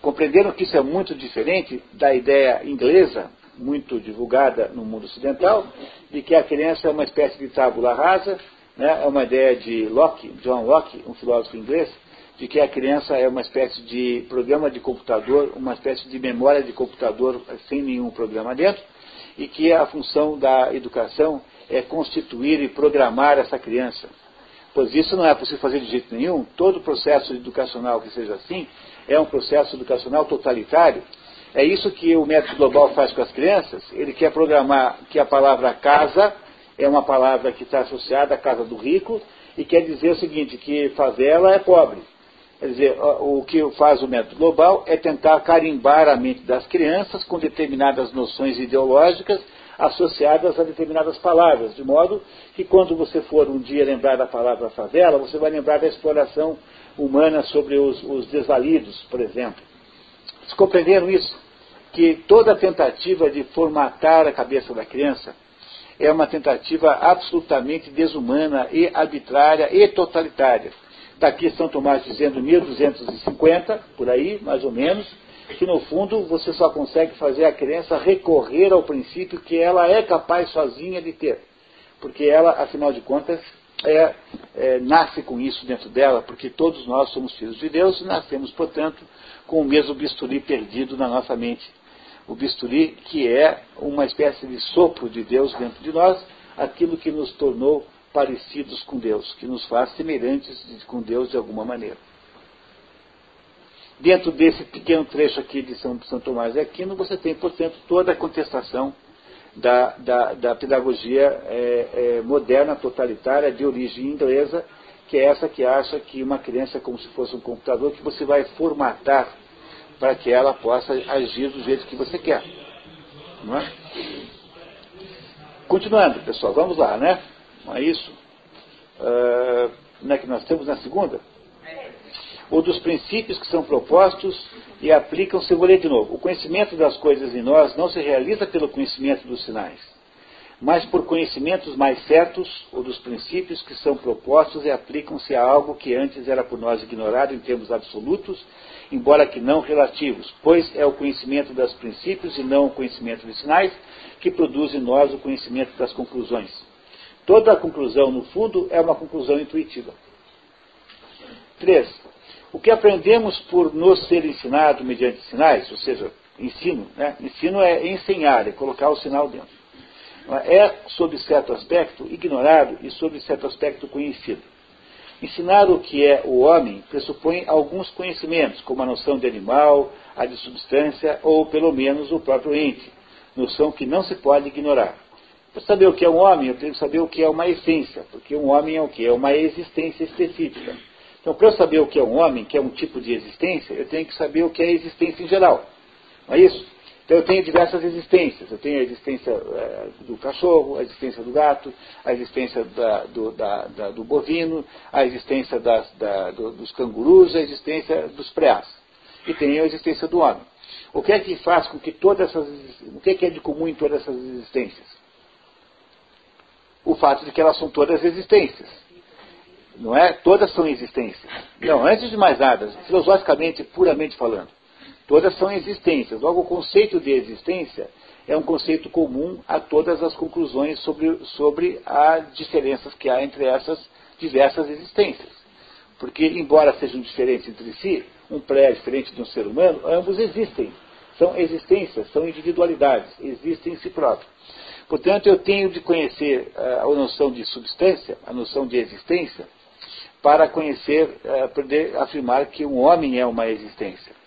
Compreenderam que isso é muito diferente da ideia inglesa, muito divulgada no mundo ocidental, de que a criança é uma espécie de tábula rasa, né? é uma ideia de Locke, John Locke, um filósofo inglês, de que a criança é uma espécie de programa de computador, uma espécie de memória de computador sem nenhum programa dentro, e que a função da educação é constituir e programar essa criança. Pois isso não é possível fazer de jeito nenhum. Todo processo educacional que seja assim é um processo educacional totalitário. É isso que o método global faz com as crianças. Ele quer programar que a palavra casa é uma palavra que está associada à casa do rico e quer dizer o seguinte, que favela é pobre. Quer dizer, o que faz o método global é tentar carimbar a mente das crianças com determinadas noções ideológicas associadas a determinadas palavras, de modo que quando você for um dia lembrar da palavra favela, você vai lembrar da exploração humana sobre os, os desvalidos, por exemplo. Vocês compreenderam isso? Que toda tentativa de formatar a cabeça da criança é uma tentativa absolutamente desumana e arbitrária e totalitária. Está aqui São Tomás dizendo 1250, por aí, mais ou menos, que no fundo você só consegue fazer a criança recorrer ao princípio que ela é capaz sozinha de ter. Porque ela, afinal de contas, é, é, nasce com isso dentro dela, porque todos nós somos filhos de Deus e nascemos, portanto, com o mesmo bisturi perdido na nossa mente. O bisturi que é uma espécie de sopro de Deus dentro de nós, aquilo que nos tornou parecidos com Deus, que nos faz semelhantes com Deus de alguma maneira. Dentro desse pequeno trecho aqui de São, São Tomás de Aquino, você tem, portanto, toda a contestação da, da, da pedagogia é, é, moderna, totalitária, de origem inglesa, que é essa que acha que uma criança é como se fosse um computador, que você vai formatar para que ela possa agir do jeito que você quer. Não é? Continuando, pessoal, vamos lá, né? Não é isso? Uh, é que nós temos na segunda? Ou dos princípios que são propostos e aplicam-se, vou ler de novo. O conhecimento das coisas em nós não se realiza pelo conhecimento dos sinais mas por conhecimentos mais certos ou dos princípios que são propostos e aplicam-se a algo que antes era por nós ignorado em termos absolutos, embora que não relativos, pois é o conhecimento dos princípios e não o conhecimento dos sinais que produz em nós o conhecimento das conclusões. Toda a conclusão, no fundo, é uma conclusão intuitiva. 3. O que aprendemos por nos ser ensinado mediante sinais, ou seja, ensino, né? ensino é ensinar, é colocar o sinal dentro é, sob certo aspecto, ignorado e, sob certo aspecto, conhecido. Ensinar o que é o homem pressupõe alguns conhecimentos, como a noção de animal, a de substância ou, pelo menos, o próprio ente, noção que não se pode ignorar. Para saber o que é um homem, eu tenho que saber o que é uma essência, porque um homem é o que? É uma existência específica. Então, para eu saber o que é um homem, que é um tipo de existência, eu tenho que saber o que é a existência em geral. Não é isso? Então eu tenho diversas existências. Eu tenho a existência é, do cachorro, a existência do gato, a existência da, do, da, da, do, bovino, a existência das, do, dos cangurus, a existência dos preás. E tenho a existência do homem. O que é que faz com que todas essas. O que é, que é de comum em todas essas existências? O fato de que elas são todas existências. Não é? Todas são existências. Não, antes de mais nada, filosoficamente, puramente falando. Todas são existências. Logo, o conceito de existência é um conceito comum a todas as conclusões sobre, sobre as diferenças que há entre essas diversas existências. Porque, embora sejam diferentes entre si, um pré é diferente de um ser humano, ambos existem. São existências, são individualidades, existem em si próprios. Portanto, eu tenho de conhecer uh, a noção de substância, a noção de existência, para conhecer, uh, poder afirmar que um homem é uma existência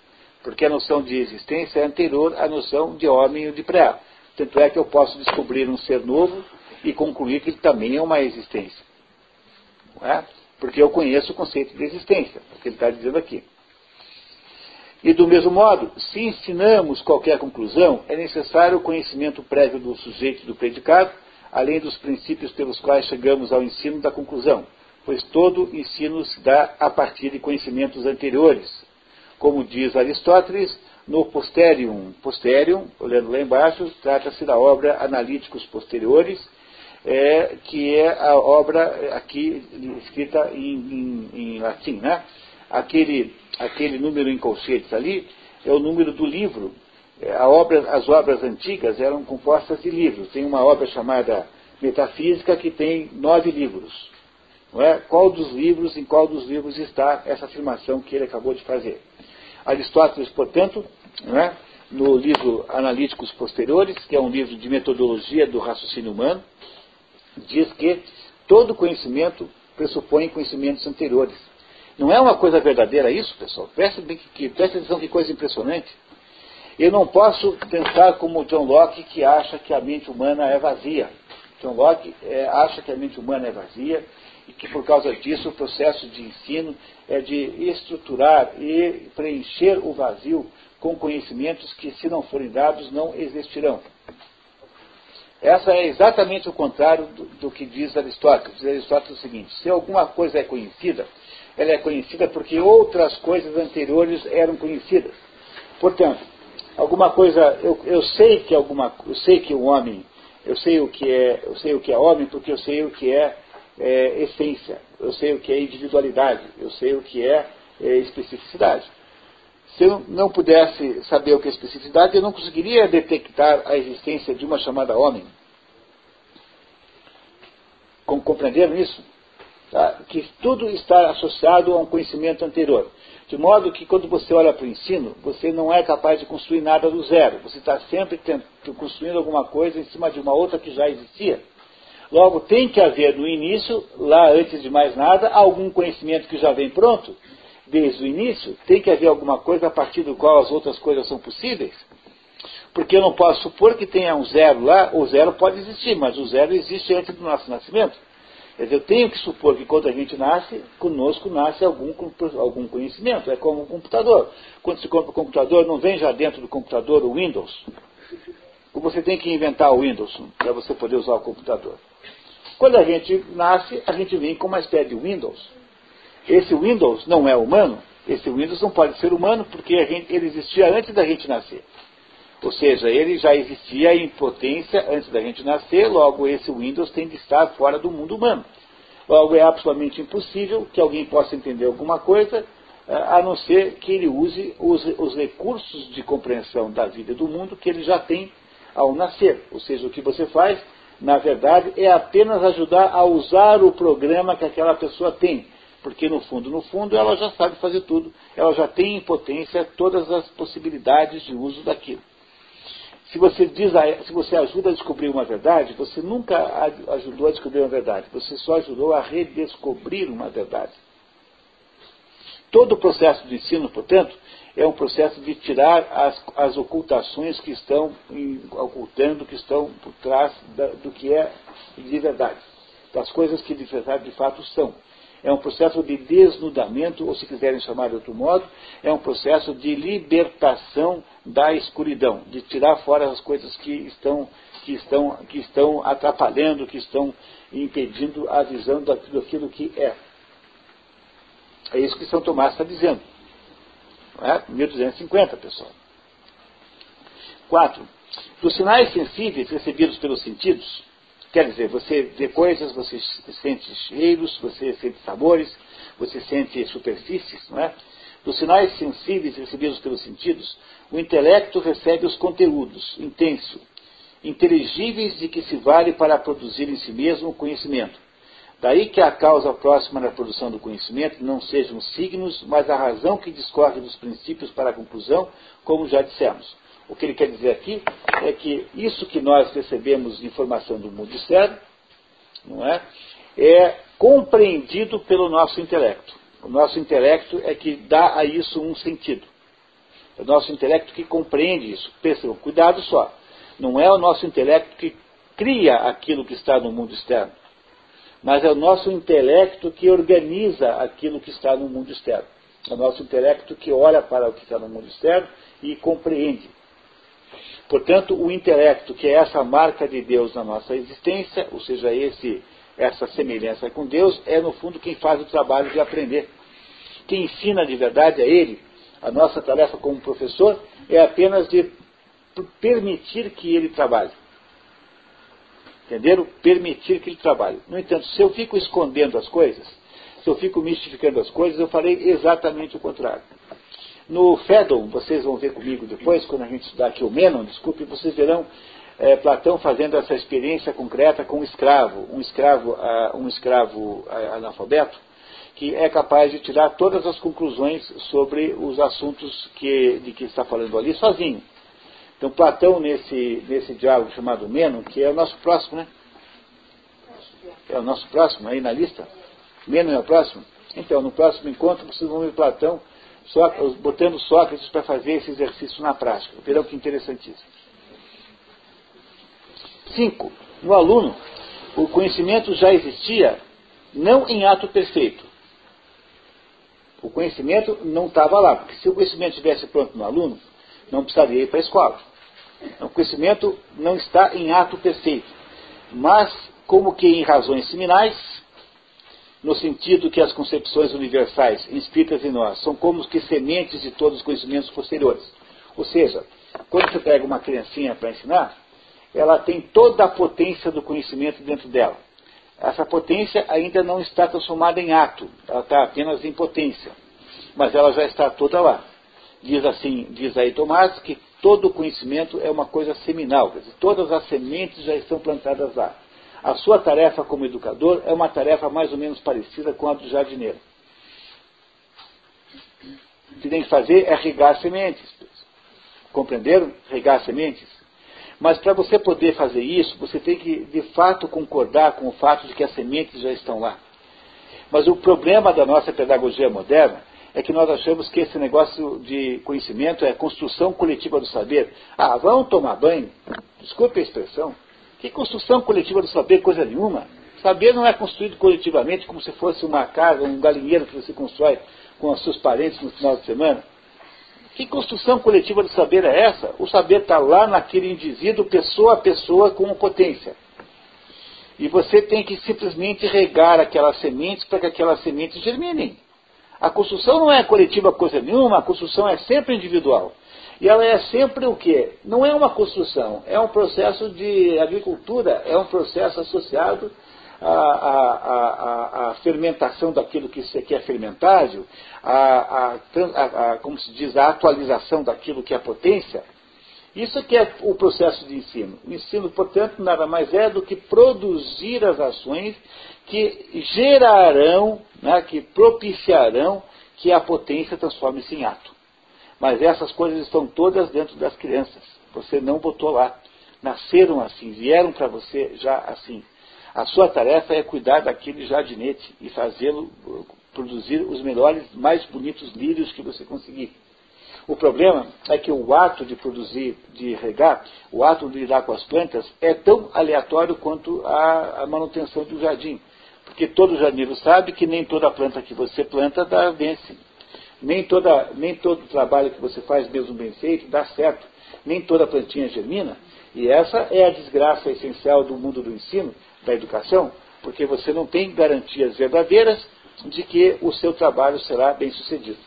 porque a noção de existência é anterior à noção de homem ou de pré. Tanto é que eu posso descobrir um ser novo e concluir que ele também é uma existência. É? Porque eu conheço o conceito de existência, é o que ele está dizendo aqui. E do mesmo modo, se ensinamos qualquer conclusão, é necessário o conhecimento prévio do sujeito e do predicado, além dos princípios pelos quais chegamos ao ensino da conclusão, pois todo ensino se dá a partir de conhecimentos anteriores, como diz Aristóteles, no Posterium, Posterium, olhando lá embaixo, trata-se da obra Analíticos Posteriores, é, que é a obra aqui escrita em, em, em latim. Né? Aquele, aquele número em colchetes ali é o número do livro. É, obra, as obras antigas eram compostas de livros. Tem uma obra chamada Metafísica que tem nove livros. É? Qual dos livros, em qual dos livros está essa afirmação que ele acabou de fazer? Aristóteles, portanto, né, no livro Analíticos Posteriores, que é um livro de metodologia do raciocínio humano, diz que todo conhecimento pressupõe conhecimentos anteriores. Não é uma coisa verdadeira isso, pessoal? Preste, que, preste atenção que coisa impressionante. Eu não posso pensar como John Locke, que acha que a mente humana é vazia. John Locke é, acha que a mente humana é vazia e que por causa disso o processo de ensino é de estruturar e preencher o vazio com conhecimentos que, se não forem dados, não existirão. Essa é exatamente o contrário do, do que diz Aristóteles. Diz Aristóteles o seguinte: se alguma coisa é conhecida, ela é conhecida porque outras coisas anteriores eram conhecidas. Portanto, alguma coisa, eu, eu sei que alguma, eu sei que o homem, eu sei o que é, eu sei o que é homem porque eu sei o que é é, essência, eu sei o que é individualidade, eu sei o que é, é especificidade. Se eu não pudesse saber o que é especificidade, eu não conseguiria detectar a existência de uma chamada homem. Compreenderam isso? Tá? Que tudo está associado a um conhecimento anterior. De modo que quando você olha para o ensino, você não é capaz de construir nada do zero. Você está sempre construindo alguma coisa em cima de uma outra que já existia. Logo, tem que haver no início, lá antes de mais nada, algum conhecimento que já vem pronto, desde o início, tem que haver alguma coisa a partir do qual as outras coisas são possíveis. Porque eu não posso supor que tenha um zero lá, o zero pode existir, mas o zero existe antes do nosso nascimento. Quer dizer, eu tenho que supor que quando a gente nasce, conosco nasce algum, algum conhecimento. É como um computador. Quando se compra um computador, não vem já dentro do computador o Windows. Você tem que inventar o Windows para você poder usar o computador. Quando a gente nasce, a gente vem com uma espécie de Windows. Esse Windows não é humano. Esse Windows não pode ser humano porque gente, ele existia antes da gente nascer. Ou seja, ele já existia em potência antes da gente nascer, logo esse Windows tem de estar fora do mundo humano. Logo é absolutamente impossível que alguém possa entender alguma coisa, eh, a não ser que ele use os, os recursos de compreensão da vida do mundo que ele já tem ao nascer. Ou seja, o que você faz, na verdade, é apenas ajudar a usar o programa que aquela pessoa tem. Porque no fundo, no fundo, ela já sabe fazer tudo, ela já tem em potência todas as possibilidades de uso daquilo. Se você, diz a, se você ajuda a descobrir uma verdade, você nunca ajudou a descobrir uma verdade, você só ajudou a redescobrir uma verdade. Todo o processo de ensino, portanto, é um processo de tirar as, as ocultações que estão em, ocultando, que estão por trás da, do que é de verdade, das coisas que de verdade de fato são. É um processo de desnudamento, ou se quiserem chamar de outro modo, é um processo de libertação da escuridão, de tirar fora as coisas que estão, que estão, que estão atrapalhando, que estão impedindo a visão daquilo que é. É isso que São Tomás está dizendo. Não é? 1250, pessoal. 4. Dos sinais sensíveis recebidos pelos sentidos, Quer dizer, você vê coisas, você sente cheiros, você sente sabores, você sente superfícies, não é? Dos sinais sensíveis recebidos pelos sentidos, o intelecto recebe os conteúdos, intenso, inteligíveis de que se vale para produzir em si mesmo o conhecimento. Daí que a causa próxima da produção do conhecimento não sejam os signos, mas a razão que discorre dos princípios para a conclusão, como já dissemos. O que ele quer dizer aqui é que isso que nós recebemos de informação do mundo externo, não é, é compreendido pelo nosso intelecto. O nosso intelecto é que dá a isso um sentido. É o nosso intelecto que compreende isso. Percebam, cuidado só. Não é o nosso intelecto que cria aquilo que está no mundo externo, mas é o nosso intelecto que organiza aquilo que está no mundo externo. É o nosso intelecto que olha para o que está no mundo externo e compreende. Portanto, o intelecto, que é essa marca de Deus na nossa existência, ou seja, esse, essa semelhança com Deus, é no fundo quem faz o trabalho de aprender. Quem ensina de verdade é Ele. A nossa tarefa como professor é apenas de permitir que ele trabalhe. Entenderam? Permitir que ele trabalhe. No entanto, se eu fico escondendo as coisas, se eu fico mistificando as coisas, eu farei exatamente o contrário. No Fedon, vocês vão ver comigo depois, quando a gente estudar aqui o Menon, desculpe, vocês verão é, Platão fazendo essa experiência concreta com um escravo, um escravo, uh, um escravo uh, analfabeto, que é capaz de tirar todas as conclusões sobre os assuntos que, de que está falando ali sozinho. Então Platão, nesse, nesse diálogo chamado Menon, que é o nosso próximo, né? É o nosso próximo aí na lista? Menon é o próximo? Então, no próximo encontro, vocês vão ver Platão Sócrates, botando Sócrates para fazer esse exercício na prática. Verão que interessantíssimo. Cinco, no aluno, o conhecimento já existia não em ato perfeito. O conhecimento não estava lá, porque se o conhecimento estivesse pronto no aluno, não precisaria ir para a escola. O conhecimento não está em ato perfeito, mas como que em razões seminais, no sentido que as concepções universais inscritas em nós são como que sementes de todos os conhecimentos posteriores. Ou seja, quando você pega uma criancinha para ensinar, ela tem toda a potência do conhecimento dentro dela. Essa potência ainda não está transformada em ato, ela está apenas em potência, mas ela já está toda lá. Diz assim, diz aí Tomás, que todo conhecimento é uma coisa seminal, quer dizer, todas as sementes já estão plantadas lá. A sua tarefa como educador é uma tarefa mais ou menos parecida com a do jardineiro. O que tem que fazer é regar sementes. Compreenderam? Regar sementes. Mas para você poder fazer isso, você tem que, de fato, concordar com o fato de que as sementes já estão lá. Mas o problema da nossa pedagogia moderna é que nós achamos que esse negócio de conhecimento é construção coletiva do saber. Ah, vão tomar banho. Desculpe a expressão. Que construção coletiva do saber, coisa nenhuma. Saber não é construído coletivamente como se fosse uma casa, um galinheiro que você constrói com os seus parentes no final de semana. Que construção coletiva do saber é essa? O saber está lá naquele indivíduo, pessoa a pessoa, com potência. E você tem que simplesmente regar aquelas sementes para que aquelas sementes germinem. A construção não é coletiva coisa nenhuma, a construção é sempre individual. E ela é sempre o quê? Não é uma construção, é um processo de agricultura, é um processo associado à, à, à, à fermentação daquilo que, que é fermentável, à, à, como se diz, a atualização daquilo que é potência. Isso que é o processo de ensino. O ensino, portanto, nada mais é do que produzir as ações que gerarão, né, que propiciarão que a potência transforme-se em ato. Mas essas coisas estão todas dentro das crianças. Você não botou lá. Nasceram assim, vieram para você já assim. A sua tarefa é cuidar daquele jardinete e fazê-lo produzir os melhores, mais bonitos lírios que você conseguir. O problema é que o ato de produzir, de regar, o ato de lidar com as plantas é tão aleatório quanto a, a manutenção do jardim. Porque todo jardineiro sabe que nem toda planta que você planta dá vence. Nem, toda, nem todo trabalho que você faz, mesmo bem feito, dá certo. Nem toda plantinha germina. E essa é a desgraça essencial do mundo do ensino, da educação, porque você não tem garantias verdadeiras de que o seu trabalho será bem sucedido.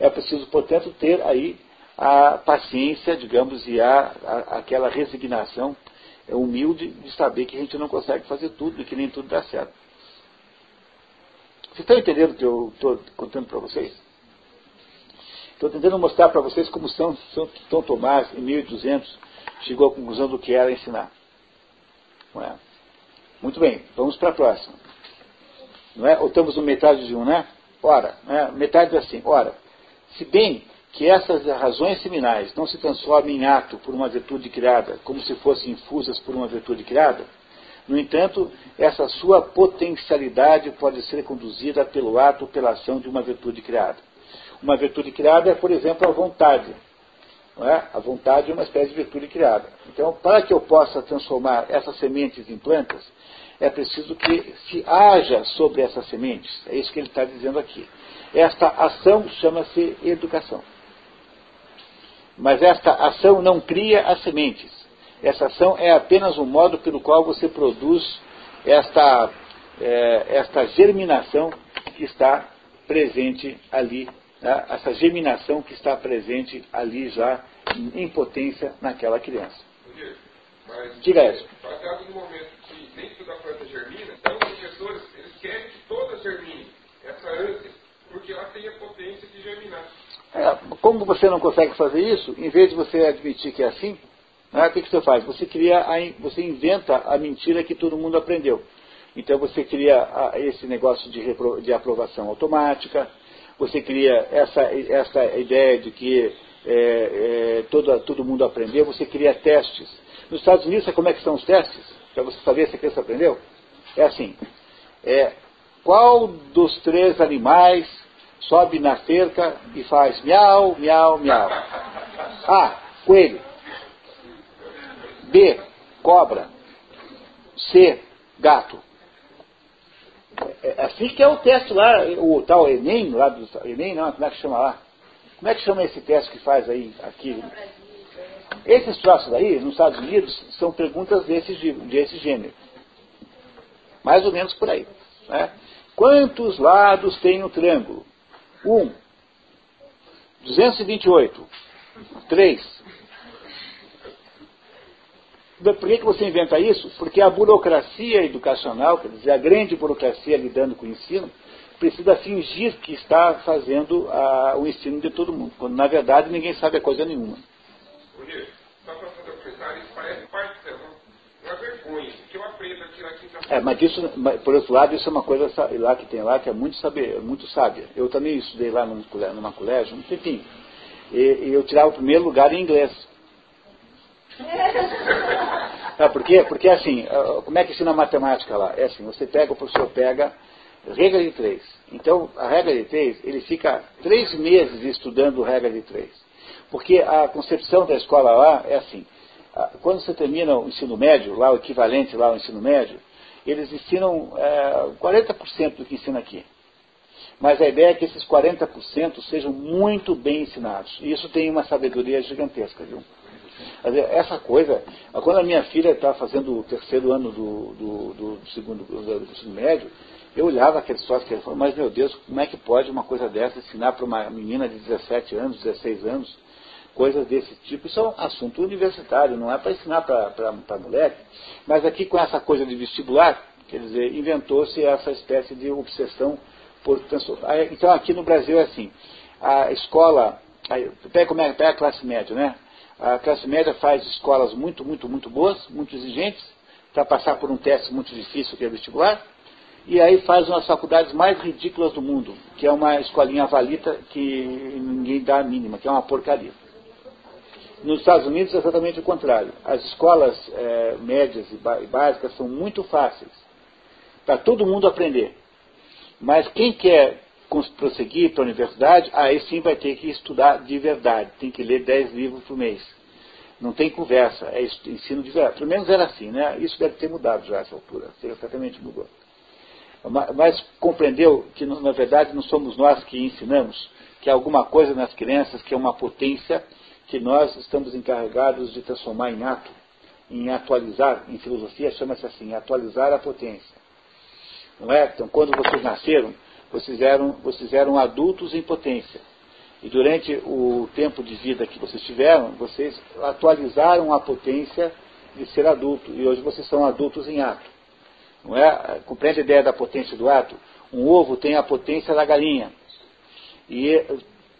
É preciso, portanto, ter aí a paciência, digamos, e a, a, aquela resignação humilde de saber que a gente não consegue fazer tudo e que nem tudo dá certo. Vocês estão entendendo o que eu estou contando para vocês? Estou tentando mostrar para vocês como São, São, São Tomás, em 1200, chegou à conclusão do que era ensinar. Não é? Muito bem, vamos para a próxima. Não é? Ou estamos no metade de um, né? Ora, né? metade assim, ora, se bem que essas razões seminais não se transformem em ato por uma virtude criada, como se fossem infusas por uma virtude criada, no entanto, essa sua potencialidade pode ser conduzida pelo ato pela ação de uma virtude criada. Uma virtude criada é, por exemplo, a vontade. É? A vontade é uma espécie de virtude criada. Então, para que eu possa transformar essas sementes em plantas, é preciso que se haja sobre essas sementes. É isso que ele está dizendo aqui. Esta ação chama-se educação. Mas esta ação não cria as sementes. Essa ação é apenas um modo pelo qual você produz esta, é, esta germinação que está presente ali, né? essa germinação que está presente ali já em potência naquela criança. Mas, Diga isso. Baseado no momento que nem toda planta germina, então os professores eles querem que todas germinem. Essa ânsia, porque ela tem a potência de germinar. É, como você não consegue fazer isso, em vez de você admitir que é assim, né, o que, que você faz? Você cria, a, você inventa a mentira que todo mundo aprendeu. Então você cria a, esse negócio de, repro, de aprovação automática, você cria essa, essa ideia de que é, é, todo, todo mundo aprendeu, você cria testes. Nos Estados Unidos, como é que são os testes? Para você saber se a criança aprendeu? É assim, é, qual dos três animais sobe na cerca e faz miau, miau, miau? A. Coelho. B. Cobra. C. Gato. É, é assim que é o teste lá, o tal Enem, lá do Enem, não, como é que chama lá? Como é que chama esse teste que faz aí, aqui? Esses troços aí, nos Estados Unidos, são perguntas desse, desse gênero. Mais ou menos por aí. Né? Quantos lados tem um triângulo? Um. 228. Três. Por que, que você inventa isso? Porque a burocracia educacional, quer dizer, a grande burocracia lidando com o ensino, precisa fingir que está fazendo a, o ensino de todo mundo, quando na verdade ninguém sabe a coisa nenhuma. só para fazer um comentário, isso parece parte uma vergonha, que eu aprendo aqui na quinta É, mas isso, por outro lado, isso é uma coisa lá que tem lá que é muito, saber, muito sábia. Eu também estudei lá num, numa colégio, um tempinho, e, e eu tirava o primeiro lugar em inglês. Ah, por quê? Porque assim, ah, como é que ensina matemática lá? É assim, você pega, o professor pega regra de três. Então, a regra de três, ele fica três meses estudando regra de três. Porque a concepção da escola lá é assim, ah, quando você termina o ensino médio, lá o equivalente lá ao ensino médio, eles ensinam é, 40% do que ensina aqui. Mas a ideia é que esses 40% sejam muito bem ensinados. E isso tem uma sabedoria gigantesca, viu? Essa coisa, quando a minha filha estava fazendo o terceiro ano do, do, do, segundo, do, ensino médio, eu olhava aquele software e falava, mas meu Deus, como é que pode uma coisa dessa ensinar para uma menina de 17 anos, 16 anos, coisas desse tipo? Isso é um assunto universitário, não é para ensinar para moleque. Mas aqui com essa coisa de vestibular, quer dizer, inventou-se essa espécie de obsessão por transformar. Então aqui no Brasil é assim, a escola, pega, é, pega a classe média, né? A classe média faz escolas muito, muito, muito boas, muito exigentes, para passar por um teste muito difícil que é vestibular, e aí faz uma das faculdades mais ridículas do mundo, que é uma escolinha valita que ninguém dá a mínima, que é uma porcaria. Nos Estados Unidos é exatamente o contrário. As escolas é, médias e básicas são muito fáceis para todo mundo aprender. Mas quem quer prosseguir para a universidade, aí sim vai ter que estudar de verdade, tem que ler 10 livros por mês. Não tem conversa, é ensino de verdade. Pelo menos era assim, né? Isso deve ter mudado já a essa altura, certamente mudou. Mas compreendeu que, na verdade, não somos nós que ensinamos, que há alguma coisa nas crianças que é uma potência que nós estamos encarregados de transformar em ato, em atualizar, em filosofia chama-se assim, atualizar a potência. Não é? Então, quando vocês nasceram, vocês eram, vocês eram adultos em potência. E durante o tempo de vida que vocês tiveram, vocês atualizaram a potência de ser adulto. E hoje vocês são adultos em ato. Não é? Compreende a ideia da potência do ato? Um ovo tem a potência da galinha. E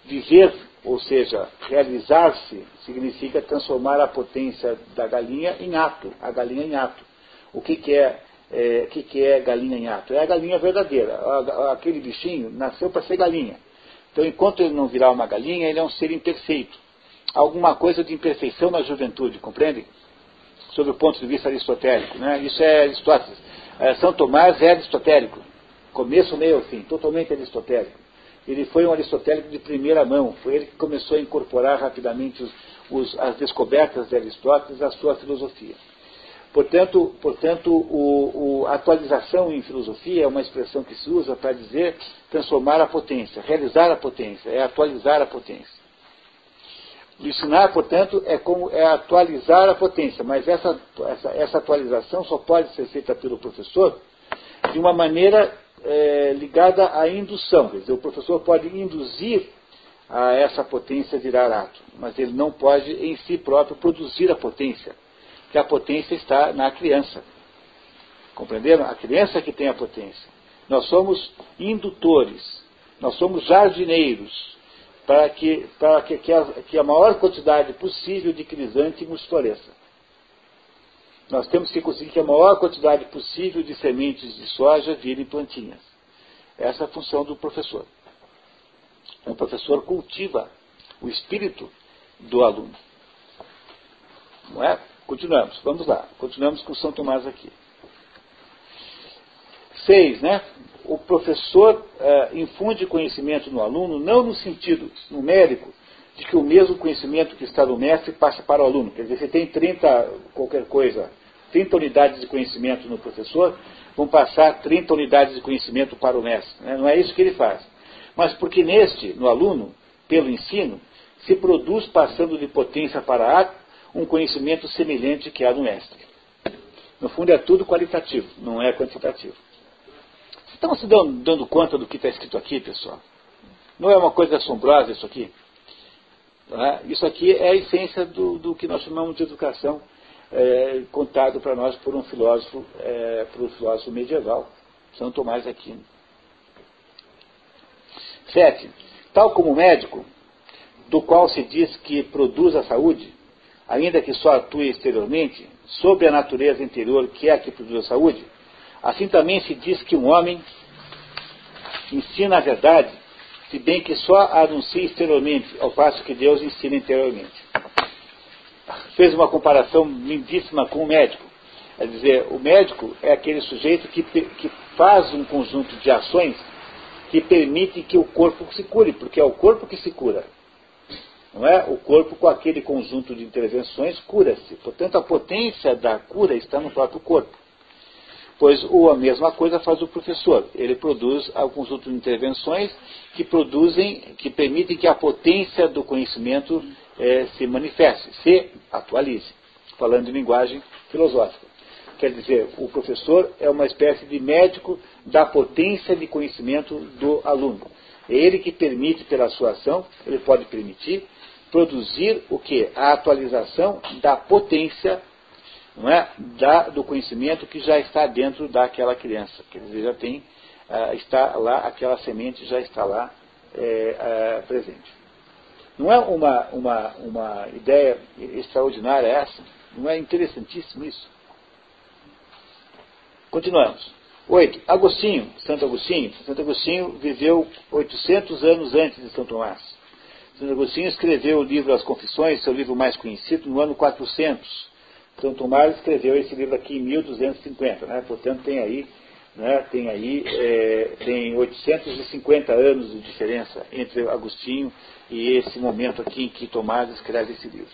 viver, ou seja, realizar-se, significa transformar a potência da galinha em ato, a galinha em ato. O que, que é é, que, que é galinha em ato? É a galinha verdadeira. Aquele bichinho nasceu para ser galinha. Então, enquanto ele não virar uma galinha, ele é um ser imperfeito. Alguma coisa de imperfeição na juventude, compreende? Sob o ponto de vista aristotélico. Né? Isso é Aristóteles. É, São Tomás é aristotélico. Começo, meio, fim. Totalmente aristotélico. Ele foi um aristotélico de primeira mão. Foi ele que começou a incorporar rapidamente os, os, as descobertas de Aristóteles à sua filosofia. Portanto, portanto o, o, atualização em filosofia é uma expressão que se usa para dizer transformar a potência, realizar a potência, é atualizar a potência. Ensinar, portanto, é, como, é atualizar a potência, mas essa, essa, essa atualização só pode ser feita pelo professor de uma maneira é, ligada à indução. Quer dizer, o professor pode induzir a essa potência virar ato, mas ele não pode em si próprio produzir a potência que a potência está na criança. Compreenderam? A criança que tem a potência. Nós somos indutores, nós somos jardineiros para que, para que, que, a, que a maior quantidade possível de crisântemos floresça. Nós temos que conseguir que a maior quantidade possível de sementes de soja virem plantinhas. Essa é a função do professor. O professor cultiva o espírito do aluno. Não é? Continuamos, vamos lá. Continuamos com São Tomás aqui. Seis, né? O professor é, infunde conhecimento no aluno, não no sentido numérico de que o mesmo conhecimento que está no mestre passa para o aluno. Quer dizer, você tem 30 qualquer coisa, 30 unidades de conhecimento no professor, vão passar 30 unidades de conhecimento para o mestre. Né? Não é isso que ele faz. Mas porque neste, no aluno, pelo ensino, se produz passando de potência para ato um conhecimento semelhante que há no mestre. No fundo é tudo qualitativo, não é quantitativo. Estão se dando, dando conta do que está escrito aqui, pessoal? Não é uma coisa assombrosa isso aqui? É? Isso aqui é a essência do, do, que nós chamamos de educação, é, contado para nós por um filósofo, é, por um filósofo medieval, São Tomás Aquino. Sete. Tal como o médico, do qual se diz que produz a saúde, ainda que só atue exteriormente, sobre a natureza interior que é a que produz a saúde, assim também se diz que um homem ensina a verdade, se bem que só a anuncia exteriormente, ao passo que Deus ensina interiormente. Fez uma comparação lindíssima com o médico. É dizer, o médico é aquele sujeito que, que faz um conjunto de ações que permite que o corpo se cure, porque é o corpo que se cura. Não é? O corpo, com aquele conjunto de intervenções, cura-se. Portanto, a potência da cura está no próprio corpo. Pois ou a mesma coisa faz o professor. Ele produz um conjunto de intervenções que produzem, que permitem que a potência do conhecimento eh, se manifeste, se atualize, falando em linguagem filosófica. Quer dizer, o professor é uma espécie de médico da potência de conhecimento do aluno. É ele que permite, pela sua ação, ele pode permitir produzir o que? A atualização da potência não é? Da, do conhecimento que já está dentro daquela criança. Quer dizer, já tem, ah, está lá, aquela semente já está lá é, presente. Não é uma, uma, uma ideia extraordinária essa? Não é interessantíssimo isso? Continuamos. Oito. Agostinho, Santo Agostinho. Santo Agostinho viveu 800 anos antes de São Tomás. Santo Agostinho escreveu o livro As Confissões, seu livro mais conhecido, no ano 400 são Tomás escreveu esse livro aqui em 1250, né? portanto tem aí, né, tem, aí é, tem 850 anos de diferença entre Agostinho e esse momento aqui em que Tomás escreve esse livro.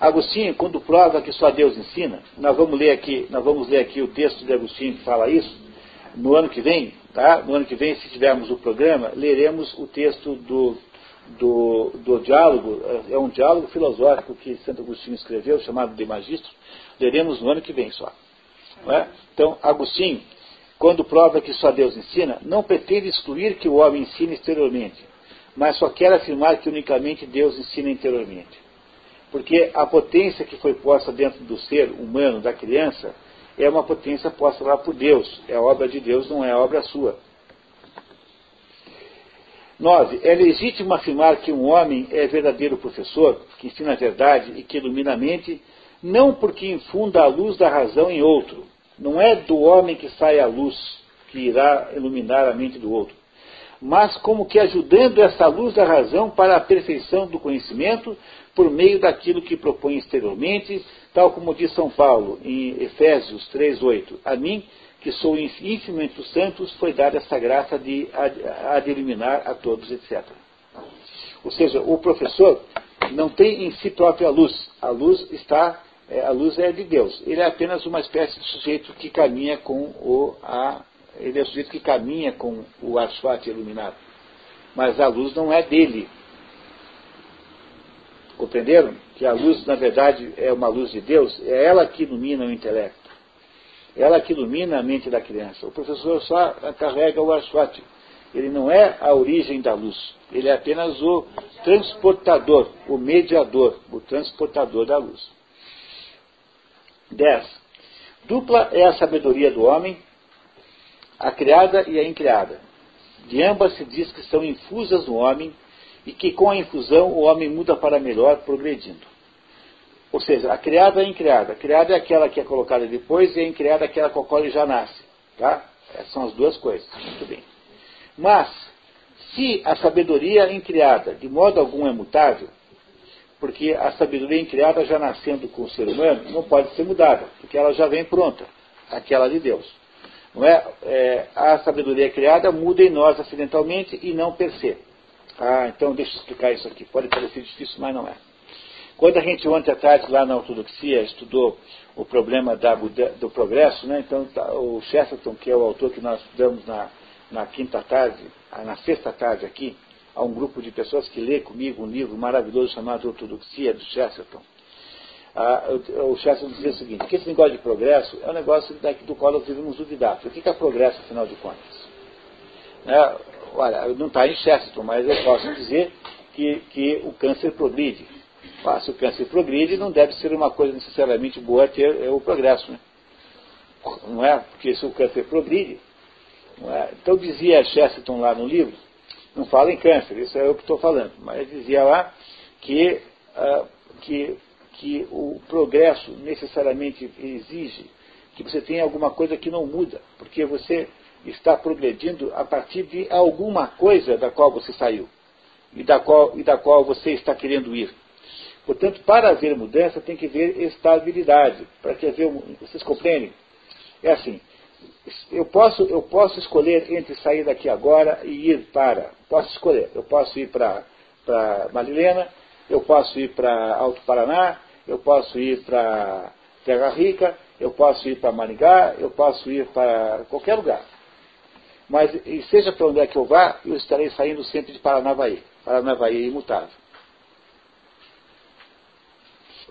Agostinho, quando prova que só Deus ensina, nós vamos ler aqui, nós vamos ler aqui o texto de Agostinho que fala isso, no ano que vem, tá? No ano que vem, se tivermos o programa, leremos o texto do do, do diálogo, é um diálogo filosófico que Santo Agostinho escreveu, chamado De Magistro, leremos no ano que vem só. É? Então, Agostinho, quando prova que só Deus ensina, não pretende excluir que o homem ensine exteriormente, mas só quer afirmar que unicamente Deus ensina interiormente. Porque a potência que foi posta dentro do ser humano, da criança, é uma potência posta lá por Deus. É obra de Deus, não é obra sua. 9. É legítimo afirmar que um homem é verdadeiro professor, que ensina a verdade e que ilumina a mente, não porque infunda a luz da razão em outro. Não é do homem que sai a luz que irá iluminar a mente do outro, mas como que ajudando essa luz da razão para a perfeição do conhecimento por meio daquilo que propõe exteriormente, tal como diz São Paulo em Efésios 3:8. A mim que sou entre os santos, foi dada essa graça de, de eliminar a todos, etc. Ou seja, o professor não tem em si própria luz. A luz está, é, a luz é de Deus. Ele é apenas uma espécie de sujeito que caminha com o a, ele é o sujeito que caminha com o asfalto iluminado. Mas a luz não é dele. Compreenderam? Que a luz, na verdade, é uma luz de Deus, é ela que ilumina o intelecto. Ela que ilumina a mente da criança. O professor só carrega o aswati. Ele não é a origem da luz. Ele é apenas o transportador, o mediador, o transportador da luz. 10. Dupla é a sabedoria do homem, a criada e a incriada. De ambas se diz que são infusas no homem e que com a infusão o homem muda para melhor, progredindo. Ou seja, a criada é incriada. A criada é aquela que é colocada depois e a incriada é aquela com a qual ele já nasce. Tá? Essas são as duas coisas. Muito bem. Mas, se a sabedoria incriada de modo algum é mutável, porque a sabedoria incriada já nascendo com o ser humano não pode ser mudada, porque ela já vem pronta, aquela de Deus. Não é? é a sabedoria criada muda em nós acidentalmente e não per se. Ah, então deixa eu explicar isso aqui. Pode parecer difícil, mas não é. Quando a gente ontem à tarde lá na ortodoxia estudou o problema da, do progresso, né, então tá, o Chesterton, que é o autor que nós estudamos na, na quinta tarde, ah, na sexta tarde aqui, há um grupo de pessoas que lê comigo um livro maravilhoso chamado Ortodoxia, do Chesterton. Ah, o Chesterton dizia o seguinte, que esse negócio de progresso é um negócio do qual nós devemos duvidar. O que é progresso, afinal de contas? É, olha, não está em Chesterton, mas eu posso dizer que, que o câncer progride. Ah, se o câncer progride, não deve ser uma coisa necessariamente boa ter é, o progresso. Né? Não é? Porque se o câncer progride. É? Então dizia Chesterton lá no livro, não fala em câncer, isso é eu que estou falando, mas dizia lá que, uh, que, que o progresso necessariamente exige que você tenha alguma coisa que não muda, porque você está progredindo a partir de alguma coisa da qual você saiu e da qual, e da qual você está querendo ir. Portanto, para haver mudança tem que haver estabilidade. Para que haver, vocês compreendem? É assim, eu posso, eu posso escolher entre sair daqui agora e ir para. Posso escolher. Eu posso ir para, Marilena, eu posso ir para Alto Paraná, eu posso ir para Terra Rica, eu posso ir para Maringá, eu posso ir para qualquer lugar. Mas, seja para onde é que eu vá, eu estarei saindo sempre de Paranavaí. Paranavaí é imutável.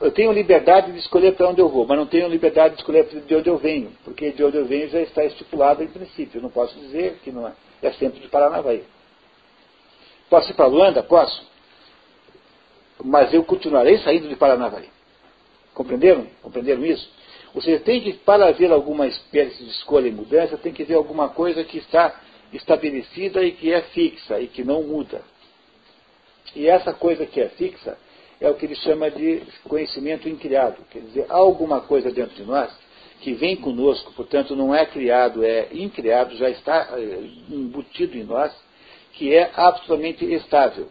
Eu tenho liberdade de escolher para onde eu vou, mas não tenho liberdade de escolher de onde eu venho, porque de onde eu venho já está estipulado em princípio. Eu não posso dizer que não é, é sempre de Paranavaí. Posso ir para Luanda? Posso. Mas eu continuarei saindo de Paranavaí. Compreenderam? Compreenderam isso? Ou seja, tem que, para haver alguma espécie de escolha e mudança, tem que haver alguma coisa que está estabelecida e que é fixa e que não muda. E essa coisa que é fixa é o que ele chama de conhecimento incriado. Quer dizer, alguma coisa dentro de nós que vem conosco, portanto não é criado, é incriado, já está eh, embutido em nós, que é absolutamente estável.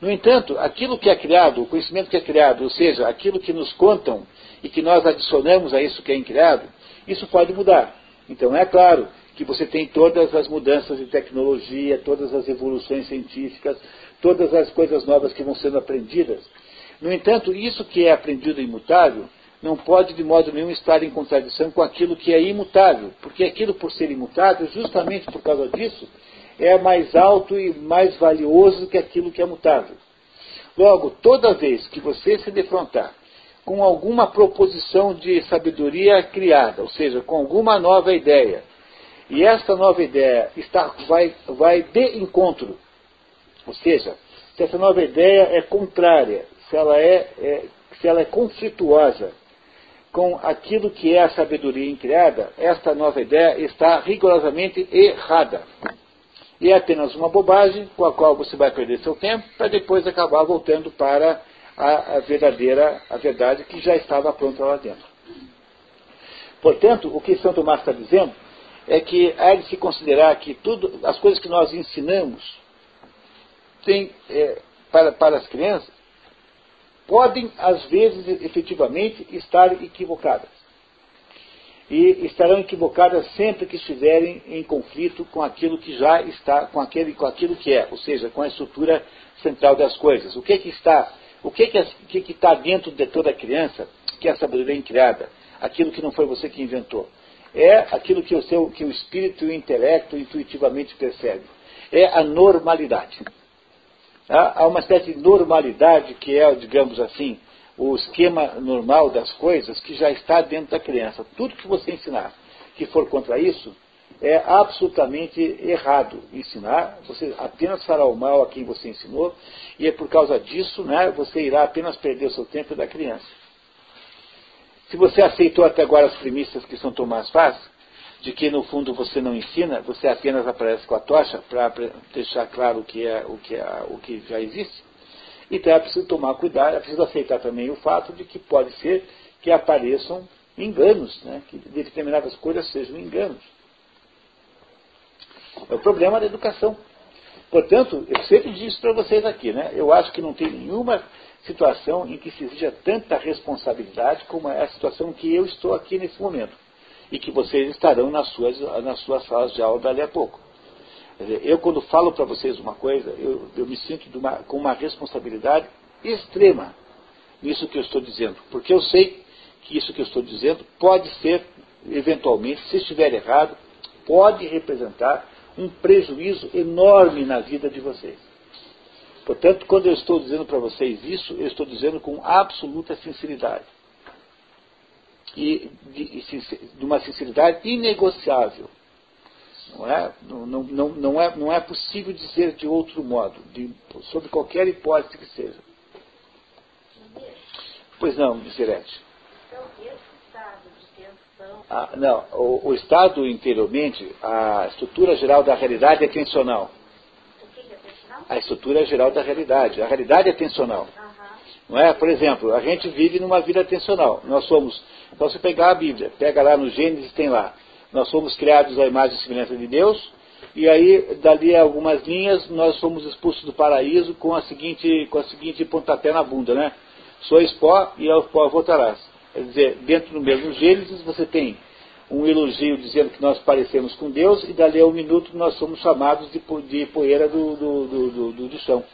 No entanto, aquilo que é criado, o conhecimento que é criado, ou seja, aquilo que nos contam e que nós adicionamos a isso que é criado, isso pode mudar. Então é claro que você tem todas as mudanças de tecnologia, todas as evoluções científicas, todas as coisas novas que vão sendo aprendidas. No entanto, isso que é aprendido imutável não pode de modo nenhum estar em contradição com aquilo que é imutável, porque aquilo por ser imutável, justamente por causa disso, é mais alto e mais valioso que aquilo que é mutável. Logo, toda vez que você se defrontar com alguma proposição de sabedoria criada, ou seja, com alguma nova ideia, e esta nova ideia está, vai, vai de encontro, ou seja, se essa nova ideia é contrária, se ela é, é, se ela é conflituosa com aquilo que é a sabedoria incriada, esta nova ideia está rigorosamente errada. E é apenas uma bobagem com a qual você vai perder seu tempo para depois acabar voltando para a, a verdadeira, a verdade que já estava pronta lá dentro. Portanto, o que São Tomás está dizendo é que há de se considerar que tudo, as coisas que nós ensinamos tem, é, para, para as crianças podem, às vezes, efetivamente, estar equivocadas e estarão equivocadas sempre que estiverem em conflito com aquilo que já está, com, aquele, com aquilo que é, ou seja, com a estrutura central das coisas. O que, que está, o que, que, que, que está dentro de toda criança, que é a sabedoria incriada, aquilo que não foi você que inventou. É aquilo que o, seu, que o espírito e o intelecto intuitivamente percebem. É a normalidade. Há uma espécie de normalidade que é, digamos assim, o esquema normal das coisas que já está dentro da criança. Tudo que você ensinar que for contra isso é absolutamente errado ensinar. Você apenas fará o mal a quem você ensinou e é por causa disso, né, você irá apenas perder o seu tempo da criança. Se você aceitou até agora as premissas que São Tomás faz, de que no fundo você não ensina, você apenas aparece com a tocha para deixar claro o que é o que, é, o que já existe, então é preciso tomar cuidado, é preciso aceitar também o fato de que pode ser que apareçam enganos, né? que determinadas coisas sejam enganos. É o problema da educação. Portanto, eu sempre disse para vocês aqui, né? eu acho que não tem nenhuma situação em que se exija tanta responsabilidade como é a situação que eu estou aqui nesse momento. E que vocês estarão nas suas, nas suas salas de aula dali a pouco. Eu, quando falo para vocês uma coisa, eu, eu me sinto uma, com uma responsabilidade extrema nisso que eu estou dizendo, porque eu sei que isso que eu estou dizendo pode ser, eventualmente, se estiver errado, pode representar um prejuízo enorme na vida de vocês. Portanto, quando eu estou dizendo para vocês isso, eu estou dizendo com absoluta sinceridade. E de, de uma sinceridade inegociável. Não é, não, não, não, é, não é possível dizer de outro modo, de, sobre qualquer hipótese que seja. Pois não, Miserete. Então, esse estado de tensão. Ah, não, o, o, estado interiormente, a estrutura geral da realidade é tensional. O que é tensional? A estrutura geral da realidade. A realidade é tensional. Não é? Por exemplo, a gente vive numa vida tensional. Nós somos. Então, você pegar a Bíblia, pega lá no Gênesis, tem lá nós fomos criados à imagem e semelhança de Deus, e aí, dali a algumas linhas, nós fomos expulsos do paraíso com a seguinte, com a seguinte pontapé na bunda, né? Sois pó e ao pó voltarás. Quer dizer, dentro do mesmo Gênesis, você tem um elogio dizendo que nós parecemos com Deus, e dali a um minuto nós somos chamados de, de poeira do, do, do, do, do chão.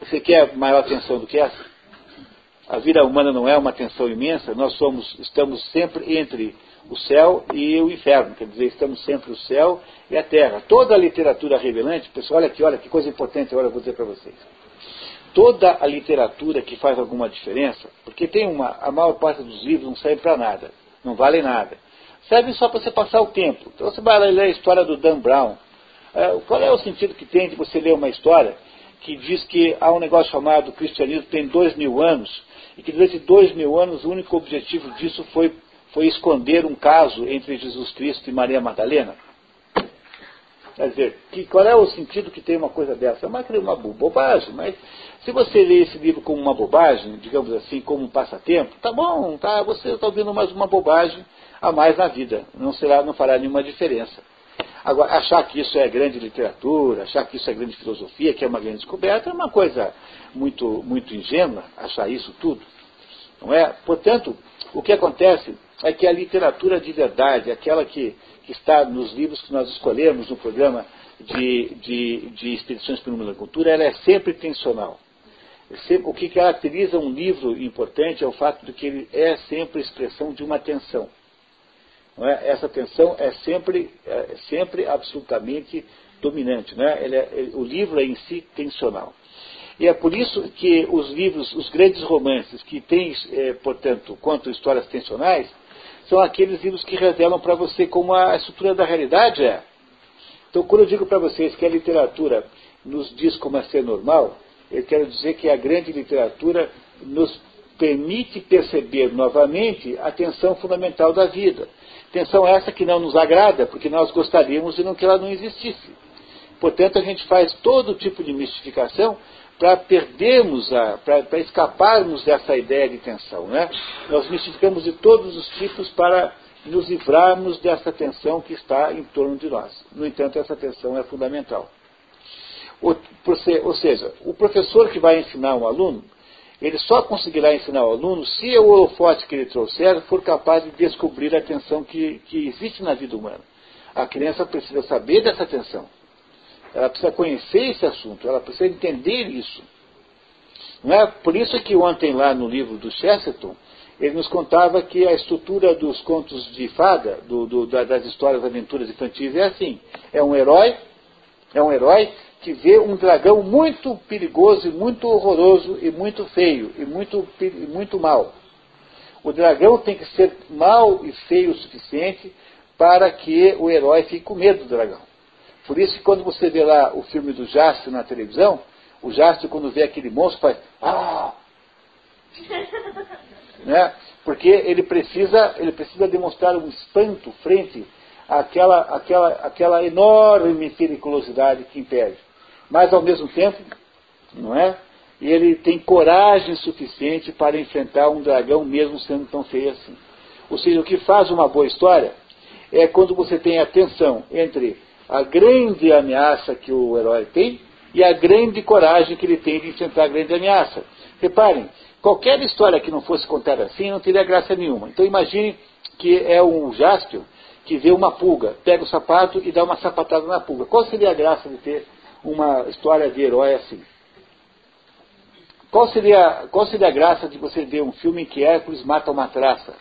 Você quer maior atenção do que essa? A vida humana não é uma tensão imensa, nós somos, estamos sempre entre o céu e o inferno, quer dizer, estamos sempre o céu e a terra. Toda a literatura revelante, pessoal, olha aqui, olha que coisa importante agora eu vou dizer para vocês. Toda a literatura que faz alguma diferença, porque tem uma, a maior parte dos livros não serve para nada, não vale nada. Serve só para você passar o tempo. Então você vai ler a história do Dan Brown. É, qual é o sentido que tem de você ler uma história que diz que há um negócio chamado cristianismo tem dois mil anos e que durante dois mil anos o único objetivo disso foi foi esconder um caso entre Jesus Cristo e Maria Madalena? Quer dizer, que, qual é o sentido que tem uma coisa dessa? É uma, uma bobagem, mas se você lê esse livro como uma bobagem, digamos assim, como um passatempo, tá bom, tá, você está ouvindo mais uma bobagem a mais na vida. Não, será, não fará nenhuma diferença. Agora, achar que isso é grande literatura, achar que isso é grande filosofia, que é uma grande descoberta, é uma coisa muito, muito ingênua, achar isso tudo. Não é? Portanto, o que acontece é que a literatura de verdade, aquela que, que está nos livros que nós escolhemos no programa de, de, de expedições pelo mundo da cultura, ela é sempre tensional. O que caracteriza um livro importante é o fato de que ele é sempre expressão de uma tensão. É? Essa tensão é sempre, é sempre absolutamente dominante. É? É, o livro é em si tensional. E é por isso que os livros, os grandes romances que têm, é, portanto, quanto histórias tensionais, são aqueles livros que revelam para você como a estrutura da realidade é. Então, quando eu digo para vocês que a literatura nos diz como é ser normal, eu quero dizer que a grande literatura nos permite perceber novamente a tensão fundamental da vida. Tensão essa que não nos agrada, porque nós gostaríamos de não que ela não existisse. Portanto, a gente faz todo tipo de mistificação para perdermos, para escaparmos dessa ideia de tensão. Né? Nós mistificamos de todos os tipos para nos livrarmos dessa tensão que está em torno de nós. No entanto, essa tensão é fundamental. Ou seja, o professor que vai ensinar um aluno, ele só conseguirá ensinar o aluno se o holofote que ele trouxer for capaz de descobrir a tensão que, que existe na vida humana. A criança precisa saber dessa tensão. Ela precisa conhecer esse assunto, ela precisa entender isso. Não é? Por isso que ontem lá no livro do Chesterton, ele nos contava que a estrutura dos contos de fada, do, do, das histórias aventuras infantis, é assim. É um herói, é um herói que vê um dragão muito perigoso e muito horroroso e muito feio e muito, e muito mal. O dragão tem que ser mal e feio o suficiente para que o herói fique com medo do dragão. Por isso que quando você vê lá o filme do Jastre na televisão, o Jastre quando vê aquele monstro faz ah! né? Porque ele precisa, ele precisa demonstrar um espanto frente àquela, àquela, àquela enorme periculosidade que impede. Mas ao mesmo tempo, não é? Ele tem coragem suficiente para enfrentar um dragão mesmo sendo tão feio assim. Ou seja, o que faz uma boa história é quando você tem a tensão entre a grande ameaça que o herói tem e a grande coragem que ele tem de enfrentar a grande ameaça. Reparem, qualquer história que não fosse contada assim não teria graça nenhuma. Então imagine que é um Jáspio que vê uma pulga, pega o sapato e dá uma sapatada na pulga. Qual seria a graça de ter uma história de herói assim? Qual seria, qual seria a graça de você ver um filme em que Hércules mata uma traça?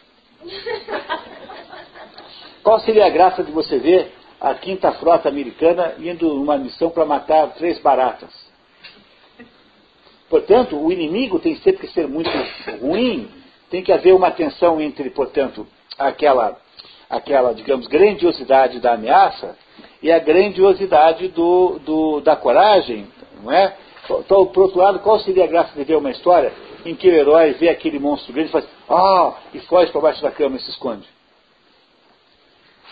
Qual seria a graça de você ver a quinta frota americana indo numa missão para matar três baratas. Portanto, o inimigo tem sempre que ser muito ruim, tem que haver uma tensão entre, portanto, aquela, aquela digamos, grandiosidade da ameaça e a grandiosidade do, do, da coragem, não é? Então, por outro lado, qual seria a graça de ver uma história em que o herói vê aquele monstro grande e faz, ah, e foge para baixo da cama e se esconde?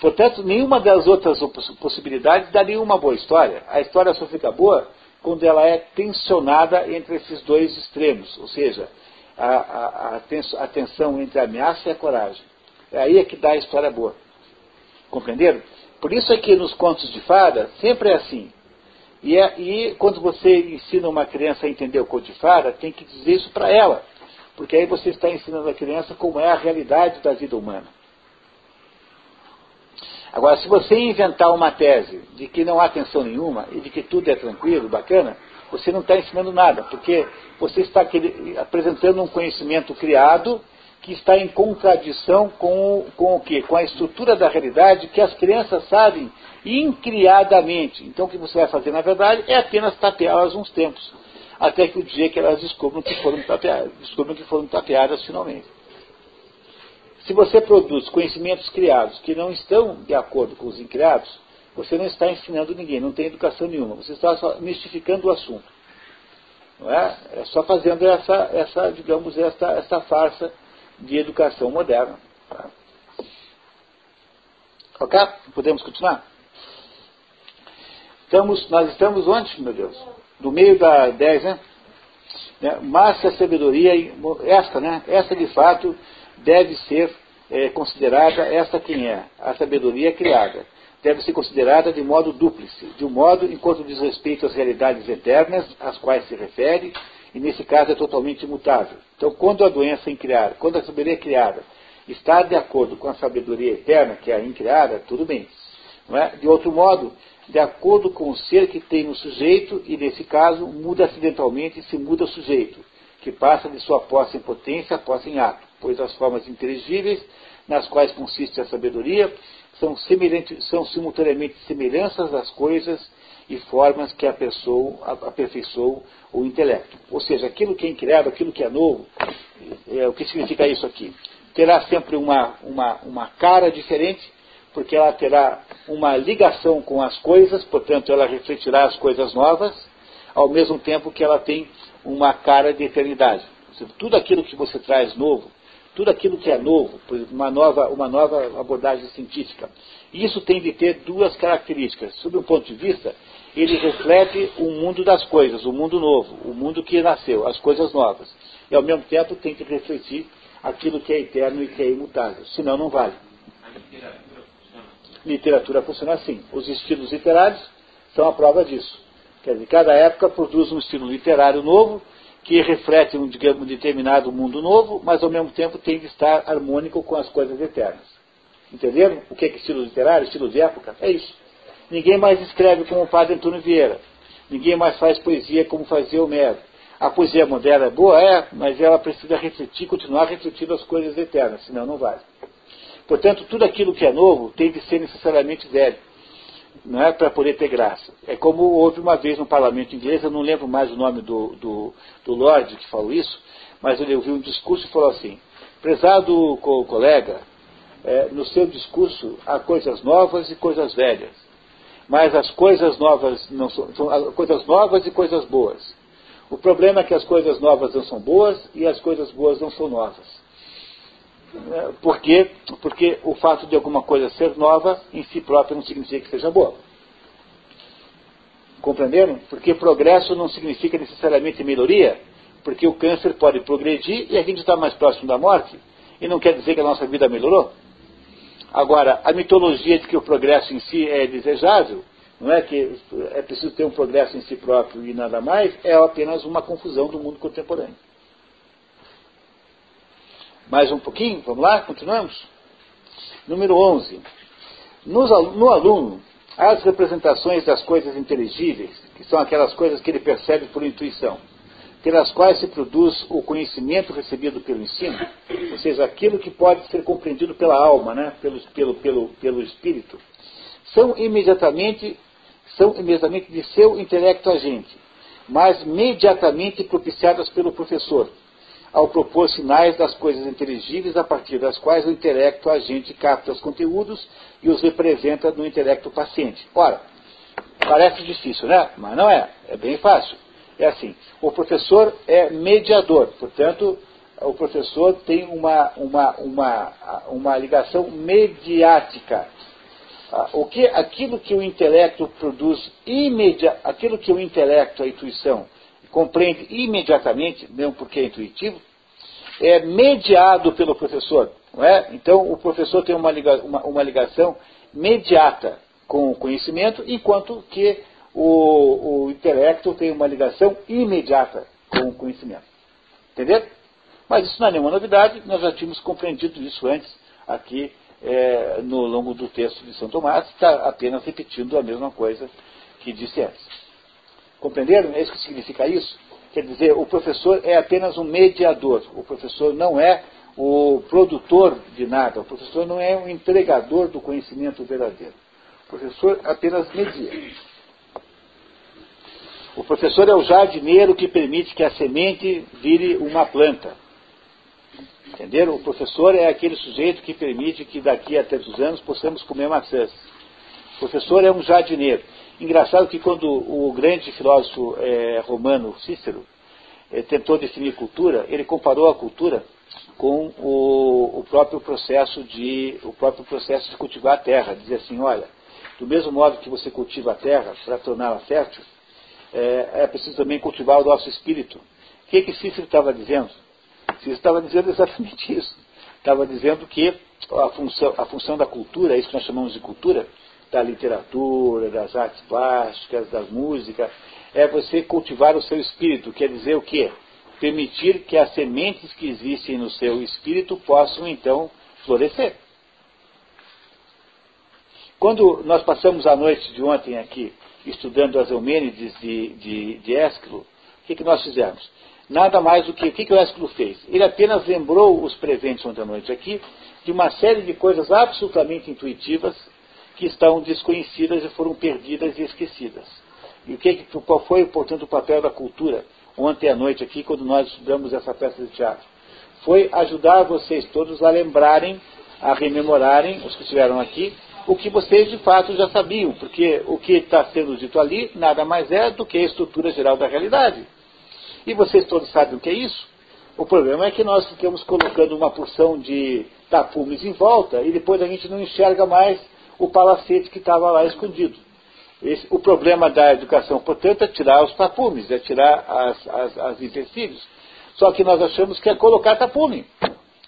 Portanto, nenhuma das outras possibilidades daria uma boa história. A história só fica boa quando ela é tensionada entre esses dois extremos, ou seja, a, a, a, tensão entre a ameaça e a coragem. É aí é que dá a história boa. Compreenderam? Por isso é que nos contos de fada sempre é assim. E, é, e quando você ensina uma criança a entender o conto de fada, tem que dizer isso para ela. Porque aí você está ensinando a criança como é a realidade da vida humana. Agora, se você inventar uma tese de que não há tensão nenhuma e de que tudo é tranquilo, bacana, você não está ensinando nada, porque você está apresentando um conhecimento criado que está em contradição com, com o quê? Com a estrutura da realidade que as crianças sabem incriadamente. Então o que você vai fazer, na verdade, é apenas tapeá-las uns tempos, até que o dia que elas descubram que foram tapeadas, descubram que foram tapeadas finalmente. Se você produz conhecimentos criados que não estão de acordo com os incriados, você não está ensinando ninguém, não tem educação nenhuma. Você está só mistificando o assunto. Não é? é só fazendo essa, essa digamos, essa, essa farsa de educação moderna. Tá? Ok? Podemos continuar? Estamos, nós estamos onde, meu Deus? No meio da 10, né? né? Mas se a sabedoria, esta, né? Esta de fato deve ser é, considerada, esta quem é? A sabedoria criada. Deve ser considerada de modo dúplice, de um modo enquanto diz respeito às realidades eternas às quais se refere, e nesse caso é totalmente imutável. Então, quando a doença é incriada, quando a sabedoria é criada está de acordo com a sabedoria eterna, que é a incriada, tudo bem. É? De outro modo, de acordo com o ser que tem no sujeito, e nesse caso, muda acidentalmente se muda o sujeito, que passa de sua posse em potência a posse em ato pois as formas inteligíveis nas quais consiste a sabedoria são, são simultaneamente semelhanças das coisas e formas que aperfeiçoam o intelecto. Ou seja, aquilo que é incriado, aquilo que é novo, é, o que significa isso aqui? Terá sempre uma, uma, uma cara diferente, porque ela terá uma ligação com as coisas, portanto, ela refletirá as coisas novas, ao mesmo tempo que ela tem uma cara de eternidade. Tudo aquilo que você traz novo, tudo aquilo que é novo, uma nova, uma nova abordagem científica. E isso tem de ter duas características. Sob um ponto de vista, ele reflete o mundo das coisas, o mundo novo, o mundo que nasceu, as coisas novas. E ao mesmo tempo tem que refletir aquilo que é eterno e que é imutável. Senão não vale. A literatura funciona? Assim. Os estilos literários são a prova disso. Quer dizer, cada época produz um estilo literário novo que reflete um, digamos, um determinado mundo novo, mas ao mesmo tempo tem de estar harmônico com as coisas eternas. Entenderam? O que é, que estilo literário, estilo de época? É isso. Ninguém mais escreve como o padre Antônio Vieira. Ninguém mais faz poesia como fazia Homero. A poesia moderna é boa? É, mas ela precisa refletir, continuar refletindo as coisas eternas, senão não vale. Portanto, tudo aquilo que é novo tem de ser necessariamente velho não é para poder ter graça. É como houve uma vez no parlamento inglês, eu não lembro mais o nome do, do, do Lorde que falou isso, mas ele ouviu um discurso e falou assim: prezado co colega, é, no seu discurso há coisas novas e coisas velhas, mas as coisas novas não são, são coisas novas e coisas boas. O problema é que as coisas novas não são boas e as coisas boas não são novas. Por quê? Porque o fato de alguma coisa ser nova em si própria não significa que seja boa. Compreenderam? Porque progresso não significa necessariamente melhoria, porque o câncer pode progredir e a gente está mais próximo da morte, e não quer dizer que a nossa vida melhorou. Agora, a mitologia de que o progresso em si é desejável, não é que é preciso ter um progresso em si próprio e nada mais, é apenas uma confusão do mundo contemporâneo. Mais um pouquinho, vamos lá, continuamos? Número 11. No, no aluno, as representações das coisas inteligíveis, que são aquelas coisas que ele percebe por intuição, pelas quais se produz o conhecimento recebido pelo ensino, ou seja, aquilo que pode ser compreendido pela alma, né, pelo, pelo, pelo, pelo espírito, são imediatamente, são imediatamente de seu intelecto agente, mas imediatamente propiciadas pelo professor, ao propor sinais das coisas inteligíveis a partir das quais o intelecto agente capta os conteúdos e os representa no intelecto paciente. Ora, parece difícil, né? Mas não é. É bem fácil. É assim: o professor é mediador, portanto, o professor tem uma, uma, uma, uma ligação mediática. Ah, o que, aquilo que o intelecto produz imediatamente, aquilo que o intelecto, a intuição, compreende imediatamente, mesmo porque é intuitivo, é mediado pelo professor. Não é? Então, o professor tem uma, liga, uma, uma ligação mediata com o conhecimento, enquanto que o, o intelecto tem uma ligação imediata com o conhecimento. Entendeu? Mas isso não é nenhuma novidade, nós já tínhamos compreendido isso antes aqui é, no longo do texto de São Tomás, está apenas repetindo a mesma coisa que disse antes. Compreenderam? É isso que significa isso? Quer dizer, o professor é apenas um mediador. O professor não é o produtor de nada. O professor não é o entregador do conhecimento verdadeiro. O professor apenas media. O professor é o jardineiro que permite que a semente vire uma planta. Entenderam? O professor é aquele sujeito que permite que daqui a tantos anos possamos comer maçãs. O professor é um jardineiro. Engraçado que quando o grande filósofo é, romano Cícero é, tentou definir cultura, ele comparou a cultura com o, o, próprio processo de o próprio processo de cultivar a terra. Dizia assim, olha, do mesmo modo que você cultiva a terra para torná-la fértil, é, é, preciso também cultivar o nosso espírito. O que, que Cícero estava dizendo? Cícero estava dizendo exatamente isso. Estava dizendo que a função, a função da cultura, é isso que nós chamamos de cultura, da literatura, das artes plásticas, da música, é você cultivar o seu espírito. Quer dizer o quê? Permitir que as sementes que existem no seu espírito possam então florescer. Quando nós passamos a noite de ontem aqui estudando as Eumênides de, de, de Ésquilo, o que, que nós fizemos? Nada mais do que o que, que o Ésquilo fez? Ele apenas lembrou os presentes ontem à noite aqui de uma série de coisas absolutamente intuitivas que estão desconhecidas e foram perdidas e esquecidas. E o que, qual foi, portanto, o papel da cultura ontem à noite aqui, quando nós estudamos essa peça de teatro? Foi ajudar vocês todos a lembrarem, a rememorarem, os que estiveram aqui, o que vocês de fato já sabiam, porque o que está sendo dito ali nada mais é do que a estrutura geral da realidade. E vocês todos sabem o que é isso? O problema é que nós ficamos colocando uma porção de tapumes em volta e depois a gente não enxerga mais o palacete que estava lá escondido. Esse, o problema da educação, portanto, é tirar os tapumes, é tirar as, as, as. Só que nós achamos que é colocar tapume.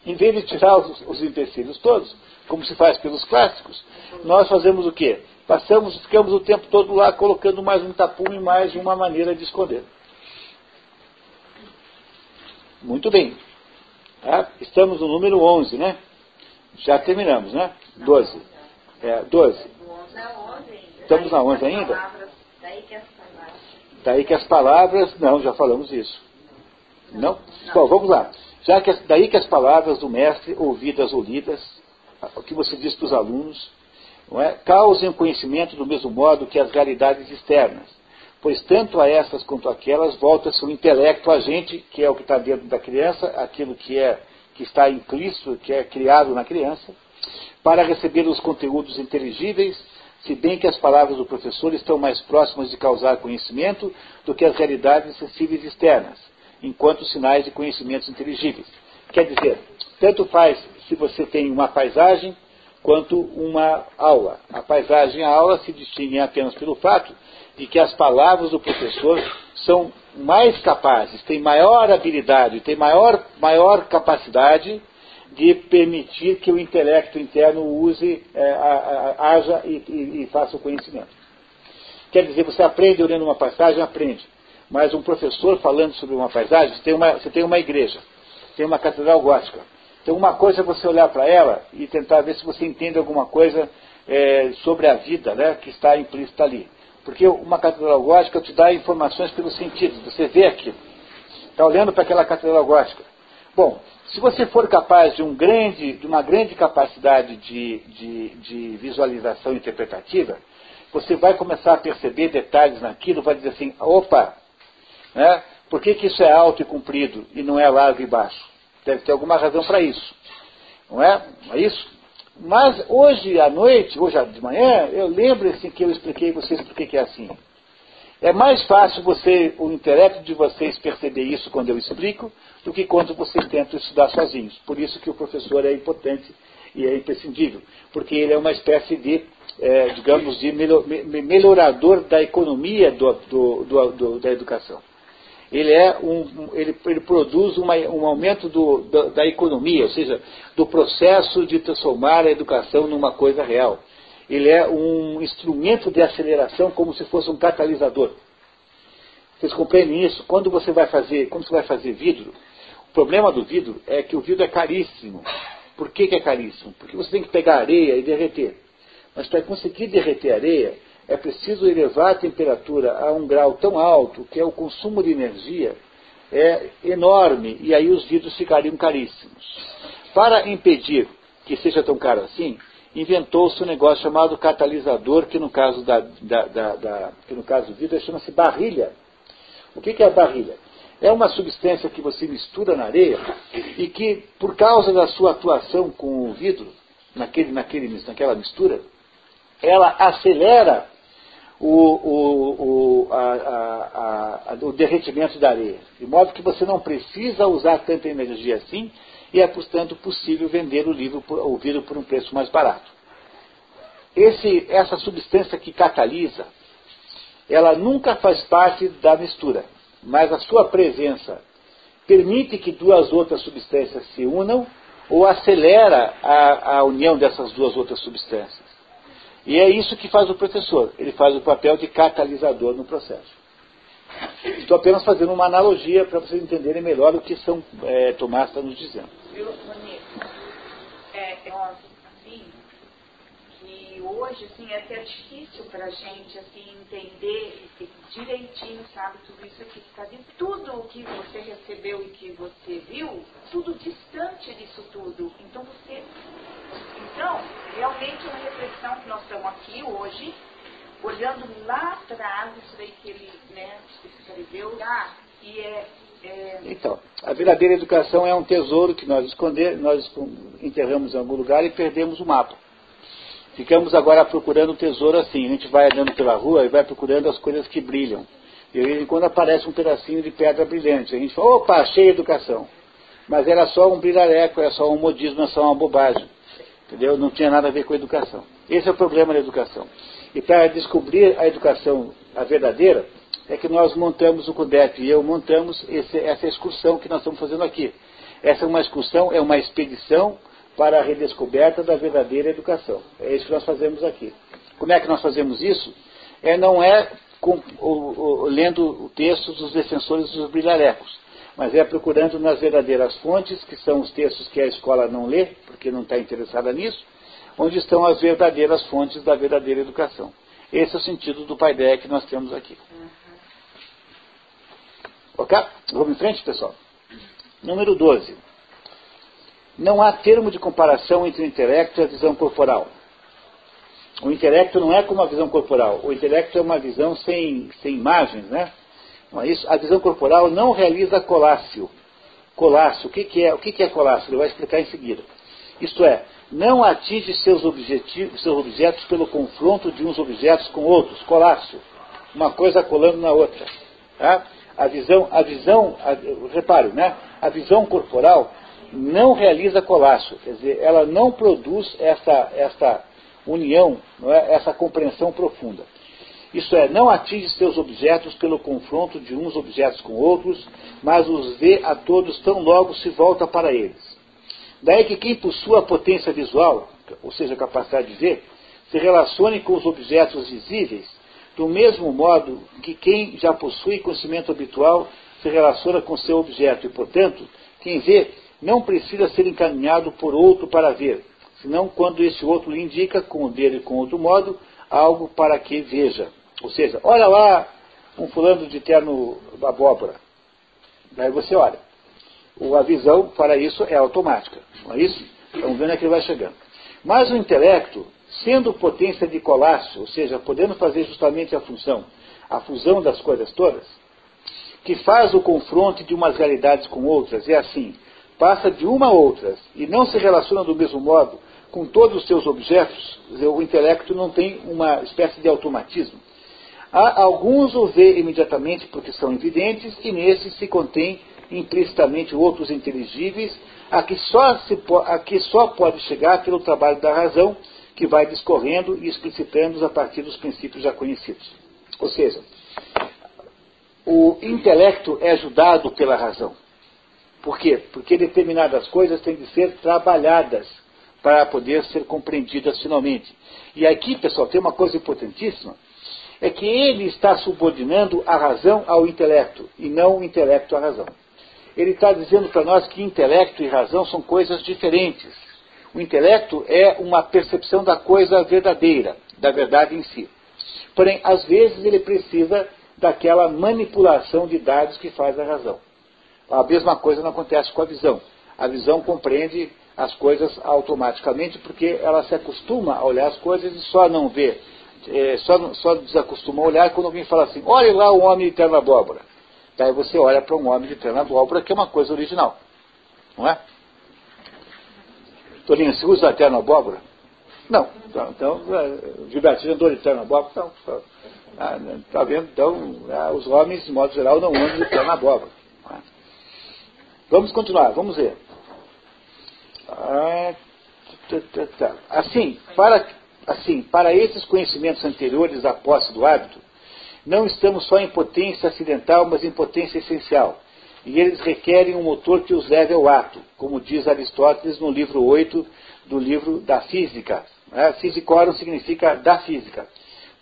Em vez de tirar os, os empecilhos todos, como se faz pelos clássicos, nós fazemos o quê? Passamos, ficamos o tempo todo lá colocando mais um tapume, mais uma maneira de esconder. Muito bem. Tá? Estamos no número 11, né? Já terminamos, né? 12. É, 12. Estamos na 11 ainda? Daí que as palavras. Não, já falamos isso. Não? Bom, vamos lá. Já que, daí que as palavras do mestre, ouvidas ou lidas, o que você diz para os alunos, é? causem o conhecimento do mesmo modo que as realidades externas, pois tanto a essas quanto aquelas volta-se o intelecto a gente, que é o que está dentro da criança, aquilo que é que está implícito, que é criado na criança, para receber os conteúdos inteligíveis, se bem que as palavras do professor estão mais próximas de causar conhecimento do que as realidades sensíveis externas, enquanto sinais de conhecimentos inteligíveis. Quer dizer, tanto faz se você tem uma paisagem quanto uma aula. A paisagem e a aula se distinguem apenas pelo fato de que as palavras do professor são mais capazes, têm maior habilidade, têm maior, maior capacidade de permitir que o intelecto interno use, é, a, a, haja e, e, e faça o conhecimento. Quer dizer, você aprende olhando uma passagem, aprende. Mas um professor falando sobre uma paisagem, você tem uma, você tem uma igreja, tem uma catedral gótica. Então, uma coisa é você olhar para ela e tentar ver se você entende alguma coisa é, sobre a vida né, que está implícita ali. Porque uma catedral gótica te dá informações pelos sentidos, você vê aquilo. Está olhando para aquela catedral gótica. Bom, se você for capaz de, um grande, de uma grande capacidade de, de, de visualização interpretativa, você vai começar a perceber detalhes naquilo, vai dizer assim, opa, né, por que, que isso é alto e comprido e não é largo e baixo? Deve ter alguma razão para isso. Não é? É isso? Mas hoje à noite, hoje de manhã, eu lembro assim que eu expliquei vocês por que é assim. É mais fácil você, o intelecto de vocês perceber isso quando eu explico, do que quando vocês tentam estudar sozinhos. Por isso que o professor é importante e é imprescindível, porque ele é uma espécie de, é, digamos, de melhorador da economia do, do, do, da educação ele, é um, ele, ele produz uma, um aumento do, da, da, economia, ou seja, do processo de transformar a educação numa coisa real. Ele é um instrumento de aceleração como se fosse um catalisador. Vocês compreendem isso? Quando você vai fazer, quando você vai fazer vidro, o problema do vidro é que o vidro é caríssimo. Por que, que é caríssimo? Porque você tem que pegar areia e derreter. Mas para conseguir derreter areia, é preciso elevar a temperatura a um grau tão alto que é o consumo de energia é enorme e aí os vidros ficariam caríssimos. Para impedir que seja tão caro assim, inventou-se um negócio chamado catalisador, que no caso, da, da, da, da que no caso do vidro chama-se barrilha. O que, que é a barrilha? É uma substância que você mistura na areia e que, por causa da sua atuação com o vidro, naquele, naquele, naquela mistura, ela acelera o, o, o, a, a, a, o derretimento da areia. De modo que você não precisa usar tanta energia assim e é, portanto, possível vender o, livro, o vidro por um preço mais barato. Esse, essa substância que catalisa, ela nunca faz parte da mistura, mas a sua presença permite que duas outras substâncias se unam ou acelera a, a união dessas duas outras substâncias. E é isso que faz o professor. Ele faz o papel de catalisador no processo. Estou apenas fazendo uma analogia para vocês entenderem melhor o que São é, Tomás está nos dizendo. Viu, É, nós, assim, que hoje, assim, é até difícil para a gente, assim, entender direitinho, sabe, tudo isso aqui que está dizendo. Tudo o que você recebeu e que você viu, tudo distante disso tudo. Então, você... Então, realmente é uma reflexão que nós estamos aqui hoje, olhando lá atrás, isso daí que ele né, escreveu lá, e é, é, Então, a verdadeira educação é um tesouro que nós escondemos, nós enterramos em algum lugar e perdemos o mapa. Ficamos agora procurando o tesouro assim, a gente vai andando pela rua e vai procurando as coisas que brilham. E quando aparece um pedacinho de pedra brilhante, a gente fala, opa, achei educação. Mas era só um brilhareco, era só um modismo, era só uma bobagem. Entendeu? Não tinha nada a ver com a educação. Esse é o problema da educação. E para descobrir a educação, a verdadeira, é que nós montamos, o CUDEP e eu montamos esse, essa excursão que nós estamos fazendo aqui. Essa é uma excursão, é uma expedição para a redescoberta da verdadeira educação. É isso que nós fazemos aqui. Como é que nós fazemos isso? É, não é com, o, o, lendo textos dos defensores dos brilharecos, mas é procurando nas verdadeiras fontes, que são os textos que a escola não lê, porque não está interessada nisso, onde estão as verdadeiras fontes da verdadeira educação. Esse é o sentido do paideia que nós temos aqui. Ok? Vamos em frente, pessoal? Número 12. Não há termo de comparação entre o intelecto e a visão corporal. O intelecto não é como a visão corporal. O intelecto é uma visão sem, sem imagens, né? Não é isso? A visão corporal não realiza colácio. Colácio, o que, que é? O que, que é colácio? Ele vai explicar em seguida. Isto é, não atinge seus, objetivos, seus objetos pelo confronto de uns objetos com outros, colácio, uma coisa colando na outra. Tá? A visão, a visão, a, repare, né? A visão corporal não realiza colácio, quer dizer, ela não produz essa, essa união, é? essa compreensão profunda. Isso é, não atinge seus objetos pelo confronto de uns objetos com outros, mas os vê a todos tão logo se volta para eles. Daí que quem possua a potência visual, ou seja, a capacidade de ver, se relacione com os objetos visíveis do mesmo modo que quem já possui conhecimento habitual se relaciona com seu objeto e, portanto, quem vê não precisa ser encaminhado por outro para ver, senão quando esse outro lhe indica, com o dele com outro modo, algo para que veja. Ou seja, olha lá um fulano de terno abóbora. Daí você olha a visão para isso é automática. Não é isso? Estamos vendo é que vai chegando. Mas o intelecto, sendo potência de colácio, ou seja, podendo fazer justamente a função, a fusão das coisas todas, que faz o confronto de umas realidades com outras, e assim, passa de uma a outras, e não se relaciona do mesmo modo com todos os seus objetos, o intelecto não tem uma espécie de automatismo. Há alguns o vê imediatamente porque são evidentes, e nesses se contém implicitamente outros inteligíveis, a que, só se, a que só pode chegar pelo trabalho da razão, que vai discorrendo e explicitando-os a partir dos princípios já conhecidos. Ou seja, o intelecto é ajudado pela razão. Por quê? Porque determinadas coisas têm de ser trabalhadas para poder ser compreendidas finalmente. E aqui, pessoal, tem uma coisa importantíssima, é que ele está subordinando a razão ao intelecto, e não o intelecto à razão ele está dizendo para nós que intelecto e razão são coisas diferentes. O intelecto é uma percepção da coisa verdadeira, da verdade em si. Porém, às vezes ele precisa daquela manipulação de dados que faz a razão. A mesma coisa não acontece com a visão. A visão compreende as coisas automaticamente porque ela se acostuma a olhar as coisas e só não vê, é, só, só desacostuma a olhar quando alguém fala assim, olha lá o homem de terno abóbora. Daí você olha para um homem de terno abóbora que é uma coisa original. Não é? Tolinho, se usa terno abóbora? Não. Então, então é, Gilberto, andou de terno abóbora? Não. Está ah, tá vendo? Então, ah, os homens, de modo geral, não andam de terno abóbora. É? Vamos continuar, vamos ver. Ah, assim, para, assim, para esses conhecimentos anteriores à posse do hábito, não estamos só em potência acidental, mas em potência essencial. E eles requerem um motor que os leve ao ato, como diz Aristóteles no livro 8 do livro da Física. É, Physicorum significa da física.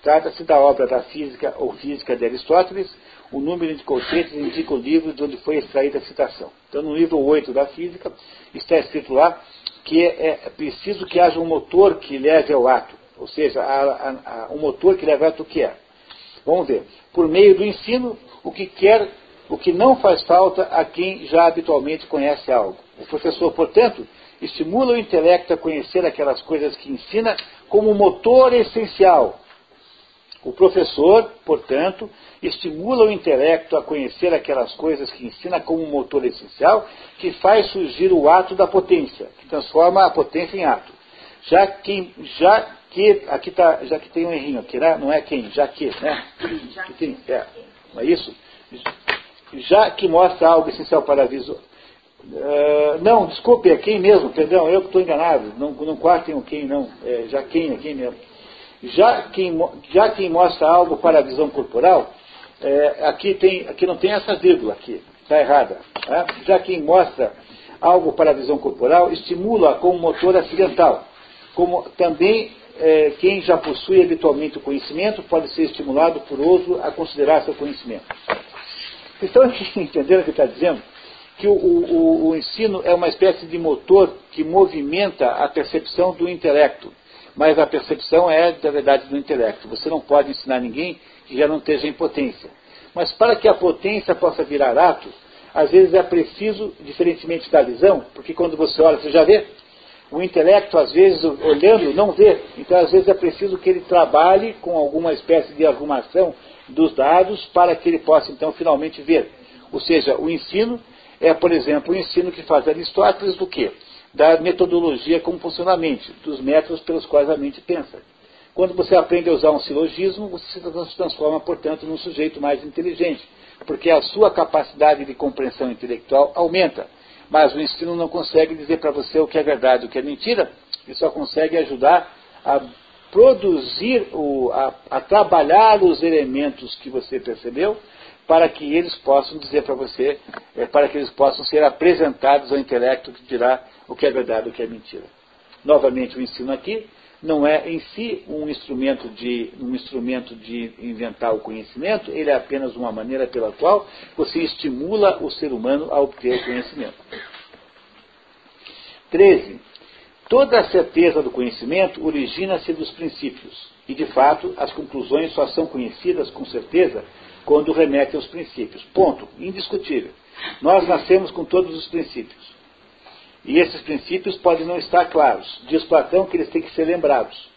Trata-se da obra da Física ou Física de Aristóteles. O número de colchetes indica o livro de onde foi extraída a citação. Então, no livro 8 da Física, está escrito lá que é, é preciso que haja um motor que leve ao ato. Ou seja, a, a, um motor que leve ao ato que é? Vamos ver. Por meio do ensino, o que quer, o que não faz falta a quem já habitualmente conhece algo. O professor, portanto, estimula o intelecto a conhecer aquelas coisas que ensina como motor essencial. O professor, portanto, estimula o intelecto a conhecer aquelas coisas que ensina como motor essencial, que faz surgir o ato da potência, que transforma a potência em ato. Já que, já que aqui tá, já que tem um errinho aqui, né? não é quem, já que, né? Que tem, é, não é isso? Já que mostra algo essencial para a visão. Uh, não, desculpe, é quem mesmo, perdão, eu que estou enganado, não, não quartem o quem não, é, já quem, é quem mesmo. Já quem, já quem mostra algo para a visão corporal, é, aqui, tem, aqui não tem essa vírgula aqui, está errada. Né? Já quem mostra algo para a visão corporal, estimula como motor acidental. Como também é, quem já possui habitualmente o conhecimento pode ser estimulado por outro a considerar seu conhecimento. Então, entenderam o que está dizendo? que o, o, o, ensino é uma espécie de motor que movimenta a percepção do intelecto. Mas a percepção é, da verdade, do intelecto. Você não pode ensinar ninguém que já não esteja em potência. Mas para que a potência possa virar ato, às vezes é preciso, diferentemente da visão, porque quando você olha, você já vê. O intelecto, às vezes, olhando, não vê. Então, às vezes, é preciso que ele trabalhe com alguma espécie de arrumação dos dados para que ele possa, então, finalmente ver. Ou seja, o ensino é, por exemplo, o ensino que faz Aristóteles do quê? Da metodologia como funciona a mente, dos métodos pelos quais a mente pensa. Quando você aprende a usar um silogismo, você se transforma, portanto, num sujeito mais inteligente, porque a sua capacidade de compreensão intelectual aumenta. Mas o ensino não consegue dizer para você o que é verdade e o que é mentira, ele só consegue ajudar a produzir, o, a, a trabalhar os elementos que você percebeu para que eles possam dizer para você, é, para que eles possam ser apresentados ao intelecto que dirá o que é verdade e o que é mentira. Novamente, o ensino aqui não é em si um instrumento de, um instrumento de inventar o conhecimento, ele é apenas uma maneira pela qual você estimula o ser humano a obter conhecimento. 13. Toda a certeza do conhecimento origina-se dos princípios, e de fato as conclusões só são conhecidas com certeza quando remete aos princípios. Ponto. Indiscutível. Nós nascemos com todos os princípios. E esses princípios podem não estar claros. Diz Platão que eles têm que ser lembrados.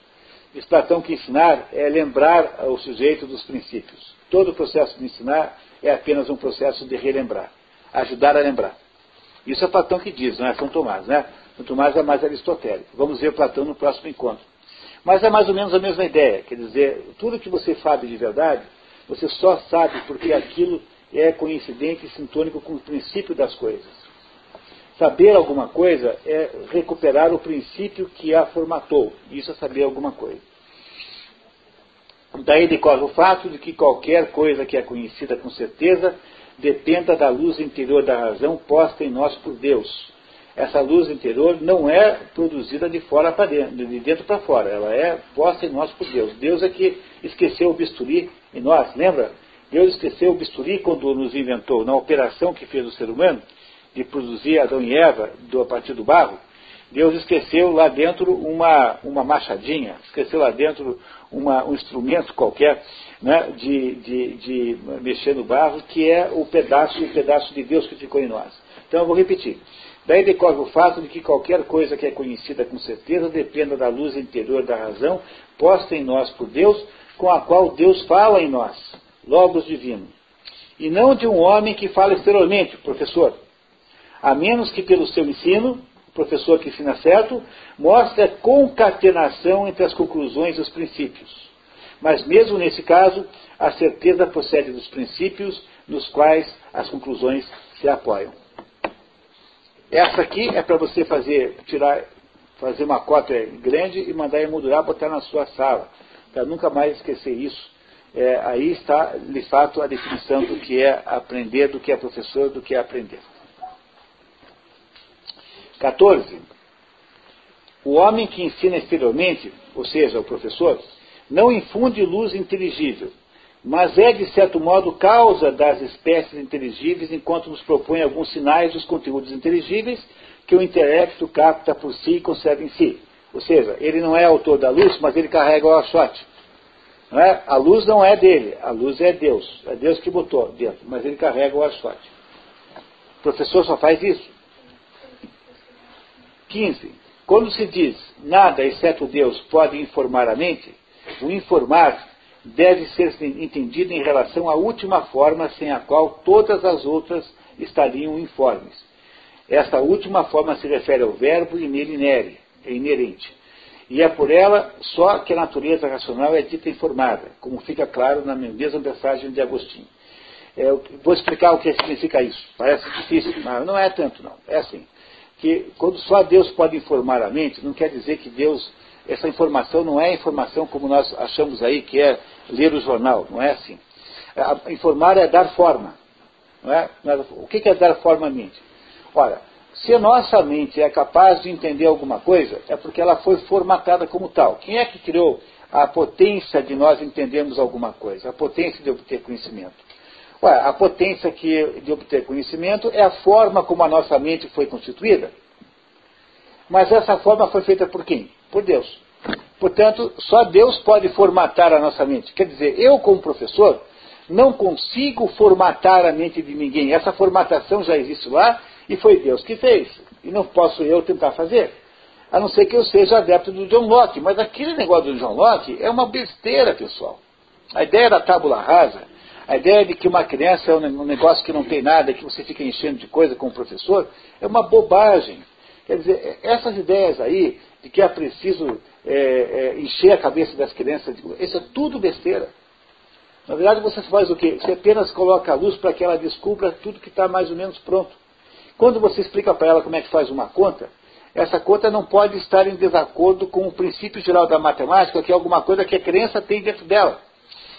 Diz Platão que ensinar é lembrar o sujeito dos princípios. Todo o processo de ensinar é apenas um processo de relembrar. Ajudar a lembrar. Isso é Platão que diz, não é São Tomás, né? São Tomás é mais aristotélico. Vamos ver Platão no próximo encontro. Mas é mais ou menos a mesma ideia. Quer dizer, tudo que você sabe de verdade você só sabe porque aquilo é coincidente e sintônico com o princípio das coisas. Saber alguma coisa é recuperar o princípio que a formatou. Isso é saber alguma coisa. Daí decorre o fato de que qualquer coisa que é conhecida com certeza dependa da luz interior da razão posta em nós por Deus. Essa luz interior não é produzida de fora para dentro, de dentro para fora, ela é posta em nós por Deus. Deus é que esqueceu o bisturi em nós, lembra? Deus esqueceu o bisturi quando nos inventou, na operação que fez o ser humano, de produzir Adão e Eva do, a partir do barro. Deus esqueceu lá dentro uma, uma machadinha, esqueceu lá dentro uma, um instrumento qualquer né, de, de, de mexer no barro, que é o pedaço, o pedaço de Deus que ficou em nós. Então eu vou repetir. Daí decorre o fato de que qualquer coisa que é conhecida com certeza dependa da luz interior da razão posta em nós por Deus, com a qual Deus fala em nós, Logos divino. E não de um homem que fala exteriormente, professor. A menos que pelo seu ensino, o professor que ensina certo, mostre a concatenação entre as conclusões e os princípios. Mas mesmo nesse caso, a certeza procede dos princípios nos quais as conclusões se apoiam. Essa aqui é para você fazer, tirar, fazer uma cópia grande e mandar emoldurar, botar na sua sala, para nunca mais esquecer isso. É, aí está, de fato, a definição do que é aprender, do que é professor, do que é aprender. 14. O homem que ensina exteriormente, ou seja, o professor, não infunde luz inteligível, mas é, de certo modo, causa das espécies inteligíveis enquanto nos propõe alguns sinais dos conteúdos inteligíveis que o intelecto capta por si e conserva em si. Ou seja, ele não é autor da luz, mas ele carrega o achote. Não é? A luz não é dele, a luz é Deus. É Deus que botou dentro, mas ele carrega o achote. O professor só faz isso. 15. Quando se diz nada exceto Deus pode informar a mente, o informar deve ser entendido em relação à última forma sem a qual todas as outras estariam informes. Esta última forma se refere ao verbo e nele inere, é inerente. E é por ela só que a natureza racional é dita informada, como fica claro na mesma mensagem de Agostinho. É, vou explicar o que significa isso. Parece difícil, mas não é tanto não. É assim, que quando só Deus pode informar a mente, não quer dizer que Deus essa informação não é informação como nós achamos aí, que é ler o jornal, não é assim. Informar é dar forma. Não é? O que é dar forma à mente? Ora, se a nossa mente é capaz de entender alguma coisa, é porque ela foi formatada como tal. Quem é que criou a potência de nós entendermos alguma coisa? A potência de obter conhecimento. Ué, a potência que, de obter conhecimento é a forma como a nossa mente foi constituída. Mas essa forma foi feita por quem? Por Deus. Portanto, só Deus pode formatar a nossa mente. Quer dizer, eu, como professor, não consigo formatar a mente de ninguém. Essa formatação já existe lá e foi Deus que fez. E não posso eu tentar fazer. A não ser que eu seja adepto do John Locke. Mas aquele negócio do John Locke é uma besteira, pessoal. A ideia da tábula rasa, a ideia de que uma criança é um negócio que não tem nada, que você fica enchendo de coisa com o professor, é uma bobagem. Quer dizer, essas ideias aí de que é preciso é, é, encher a cabeça das crianças, isso é tudo besteira. Na verdade, você faz o quê? Você apenas coloca a luz para que ela descubra tudo que está mais ou menos pronto. Quando você explica para ela como é que faz uma conta, essa conta não pode estar em desacordo com o princípio geral da matemática, que é alguma coisa que a criança tem dentro dela.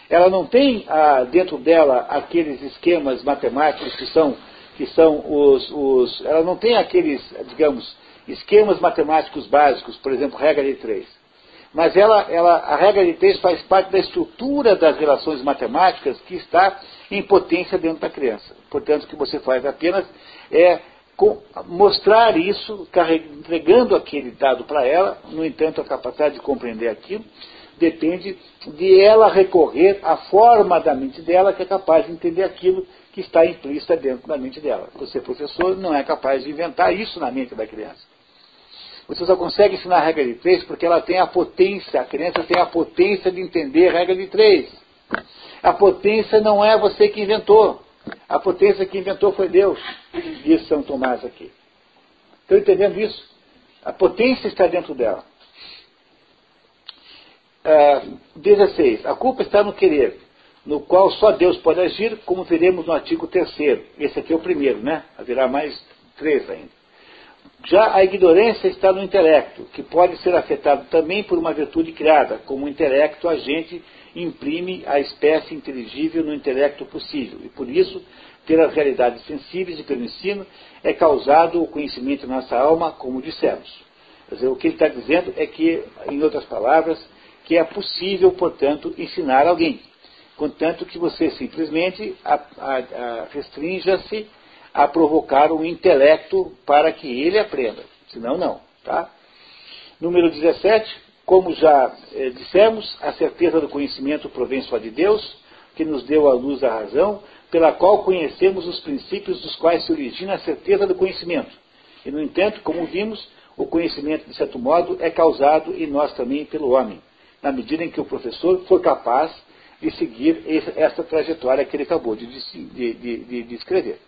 Ela não tem ah, dentro dela aqueles esquemas matemáticos que são que são os, os, ela não tem aqueles, digamos, esquemas matemáticos básicos, por exemplo, regra de três. Mas ela, ela, a regra de três faz parte da estrutura das relações matemáticas que está em potência dentro da criança. Portanto, o que você faz apenas é mostrar isso, entregando aquele dado para ela, no entanto, a capacidade de compreender aquilo depende de ela recorrer à forma da mente dela que é capaz de entender aquilo que está implícita dentro da mente dela. Você, professor, não é capaz de inventar isso na mente da criança. Você só consegue ensinar a regra de três porque ela tem a potência, a criança tem a potência de entender a regra de três. A potência não é você que inventou. A potência que inventou foi Deus, diz São Tomás aqui. Estão entendendo isso? A potência está dentro dela. É, 16. A culpa está no querer no qual só Deus pode agir, como veremos no artigo 3 Esse aqui é o primeiro, né? Haverá mais três ainda. Já a ignorância está no intelecto, que pode ser afetado também por uma virtude criada, como o intelecto agente imprime a espécie inteligível no intelecto possível, e por isso, ter as realidades sensíveis e pelo ensino é causado o conhecimento na nossa alma, como dissemos. Quer dizer, o que ele está dizendo é que, em outras palavras, que é possível, portanto, ensinar alguém contanto que você simplesmente restrinja-se a provocar um intelecto para que ele aprenda. Senão, não. Tá? Número 17, como já eh, dissemos, a certeza do conhecimento provém só de Deus, que nos deu a luz da razão, pela qual conhecemos os princípios dos quais se origina a certeza do conhecimento. E, no entanto, como vimos, o conhecimento, de certo modo, é causado em nós também pelo homem, na medida em que o professor for capaz de seguir essa trajetória que ele acabou de, de, de, de escrever.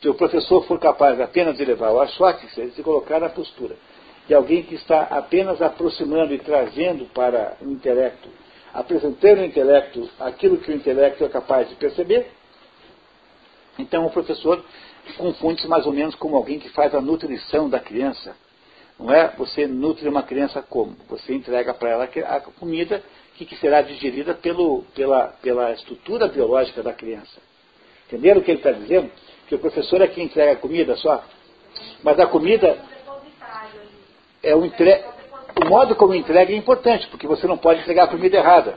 Se o professor for capaz apenas de levar o achoque, de se colocar na postura de alguém que está apenas aproximando e trazendo para o intelecto, apresentando ao intelecto aquilo que o intelecto é capaz de perceber, então o professor confunde-se mais ou menos como alguém que faz a nutrição da criança. Não é? Você nutre uma criança como? Você entrega para ela a comida que, que será digerida pelo, pela, pela estrutura biológica da criança. Entenderam o que ele está dizendo? Que o professor é quem entrega a comida só. Mas a comida é o entre... O modo como entrega é importante, porque você não pode entregar a comida errada.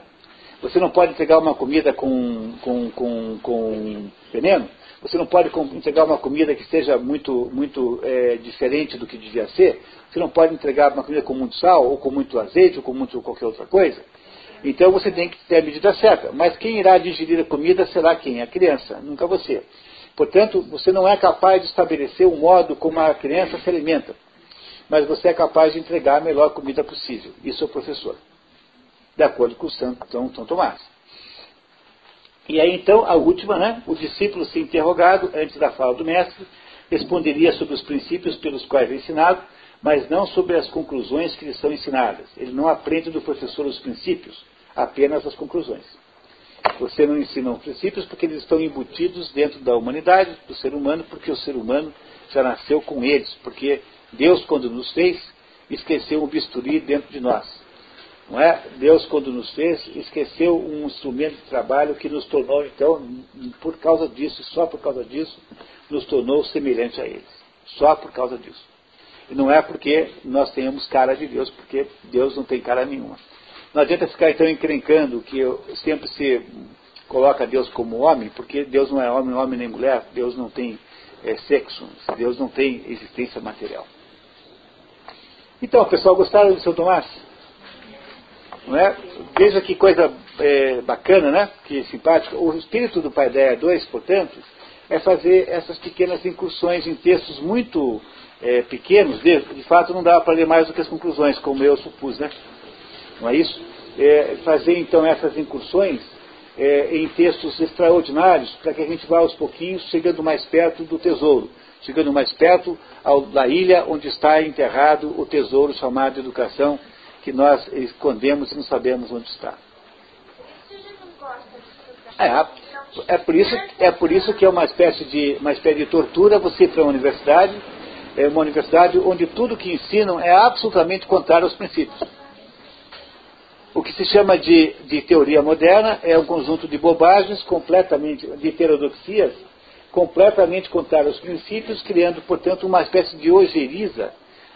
Você não pode entregar uma comida com, com, com, com veneno. Você não pode entregar uma comida que seja muito, muito é, diferente do que devia ser. Você não pode entregar uma comida com muito sal, ou com muito azeite, ou com muito qualquer outra coisa. Então você tem que ter a medida certa. Mas quem irá digerir a comida será quem? A criança, nunca você. Portanto, você não é capaz de estabelecer o um modo como a criança se alimenta. Mas você é capaz de entregar a melhor comida possível. Isso é o professor. De acordo com o Santo Tomás. E aí então, a última, né? O discípulo, se interrogado antes da fala do mestre, responderia sobre os princípios pelos quais é ensinado, mas não sobre as conclusões que lhe são ensinadas. Ele não aprende do professor os princípios, apenas as conclusões. Você não ensina os princípios porque eles estão embutidos dentro da humanidade, do ser humano, porque o ser humano já nasceu com eles, porque Deus, quando nos fez, esqueceu um bisturi dentro de nós. Não é? Deus, quando nos fez, esqueceu um instrumento de trabalho que nos tornou, então, por causa disso, só por causa disso, nos tornou semelhante a eles. Só por causa disso. E não é porque nós tenhamos cara de Deus, porque Deus não tem cara nenhuma. Não adianta ficar então encrencando que sempre se coloca Deus como homem, porque Deus não é homem, homem nem mulher, Deus não tem é, sexo, Deus não tem existência material. Então, pessoal, gostaram do seu Tomás? Não é? Veja que coisa é, bacana, né? Que simpática. O espírito do Paideia 2, portanto, é fazer essas pequenas incursões em textos muito é, pequenos. De, de, fato, não dá para ler mais do que as conclusões, como eu supus, né? Não é isso? É, fazer então essas incursões é, em textos extraordinários para que a gente vá aos pouquinhos chegando mais perto do tesouro, chegando mais perto ao, da ilha onde está enterrado o tesouro chamado educação, que nós escondemos e não sabemos onde está. É, é, por isso, é por isso que é uma espécie de, uma espécie de tortura você ir para uma universidade, é uma universidade onde tudo que ensinam é absolutamente contrário aos princípios. O que se chama de, de teoria moderna é um conjunto de bobagens completamente, de heterodoxias, completamente contrárias aos princípios, criando, portanto, uma espécie de ojeriza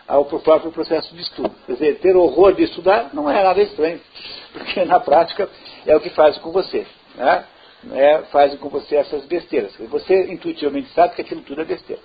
ao próprio processo de estudo. Quer dizer, ter horror de estudar não é nada estranho, porque na prática é o que faz com você. Né? É, fazem com você essas besteiras. Você intuitivamente sabe que aquilo tudo é besteira.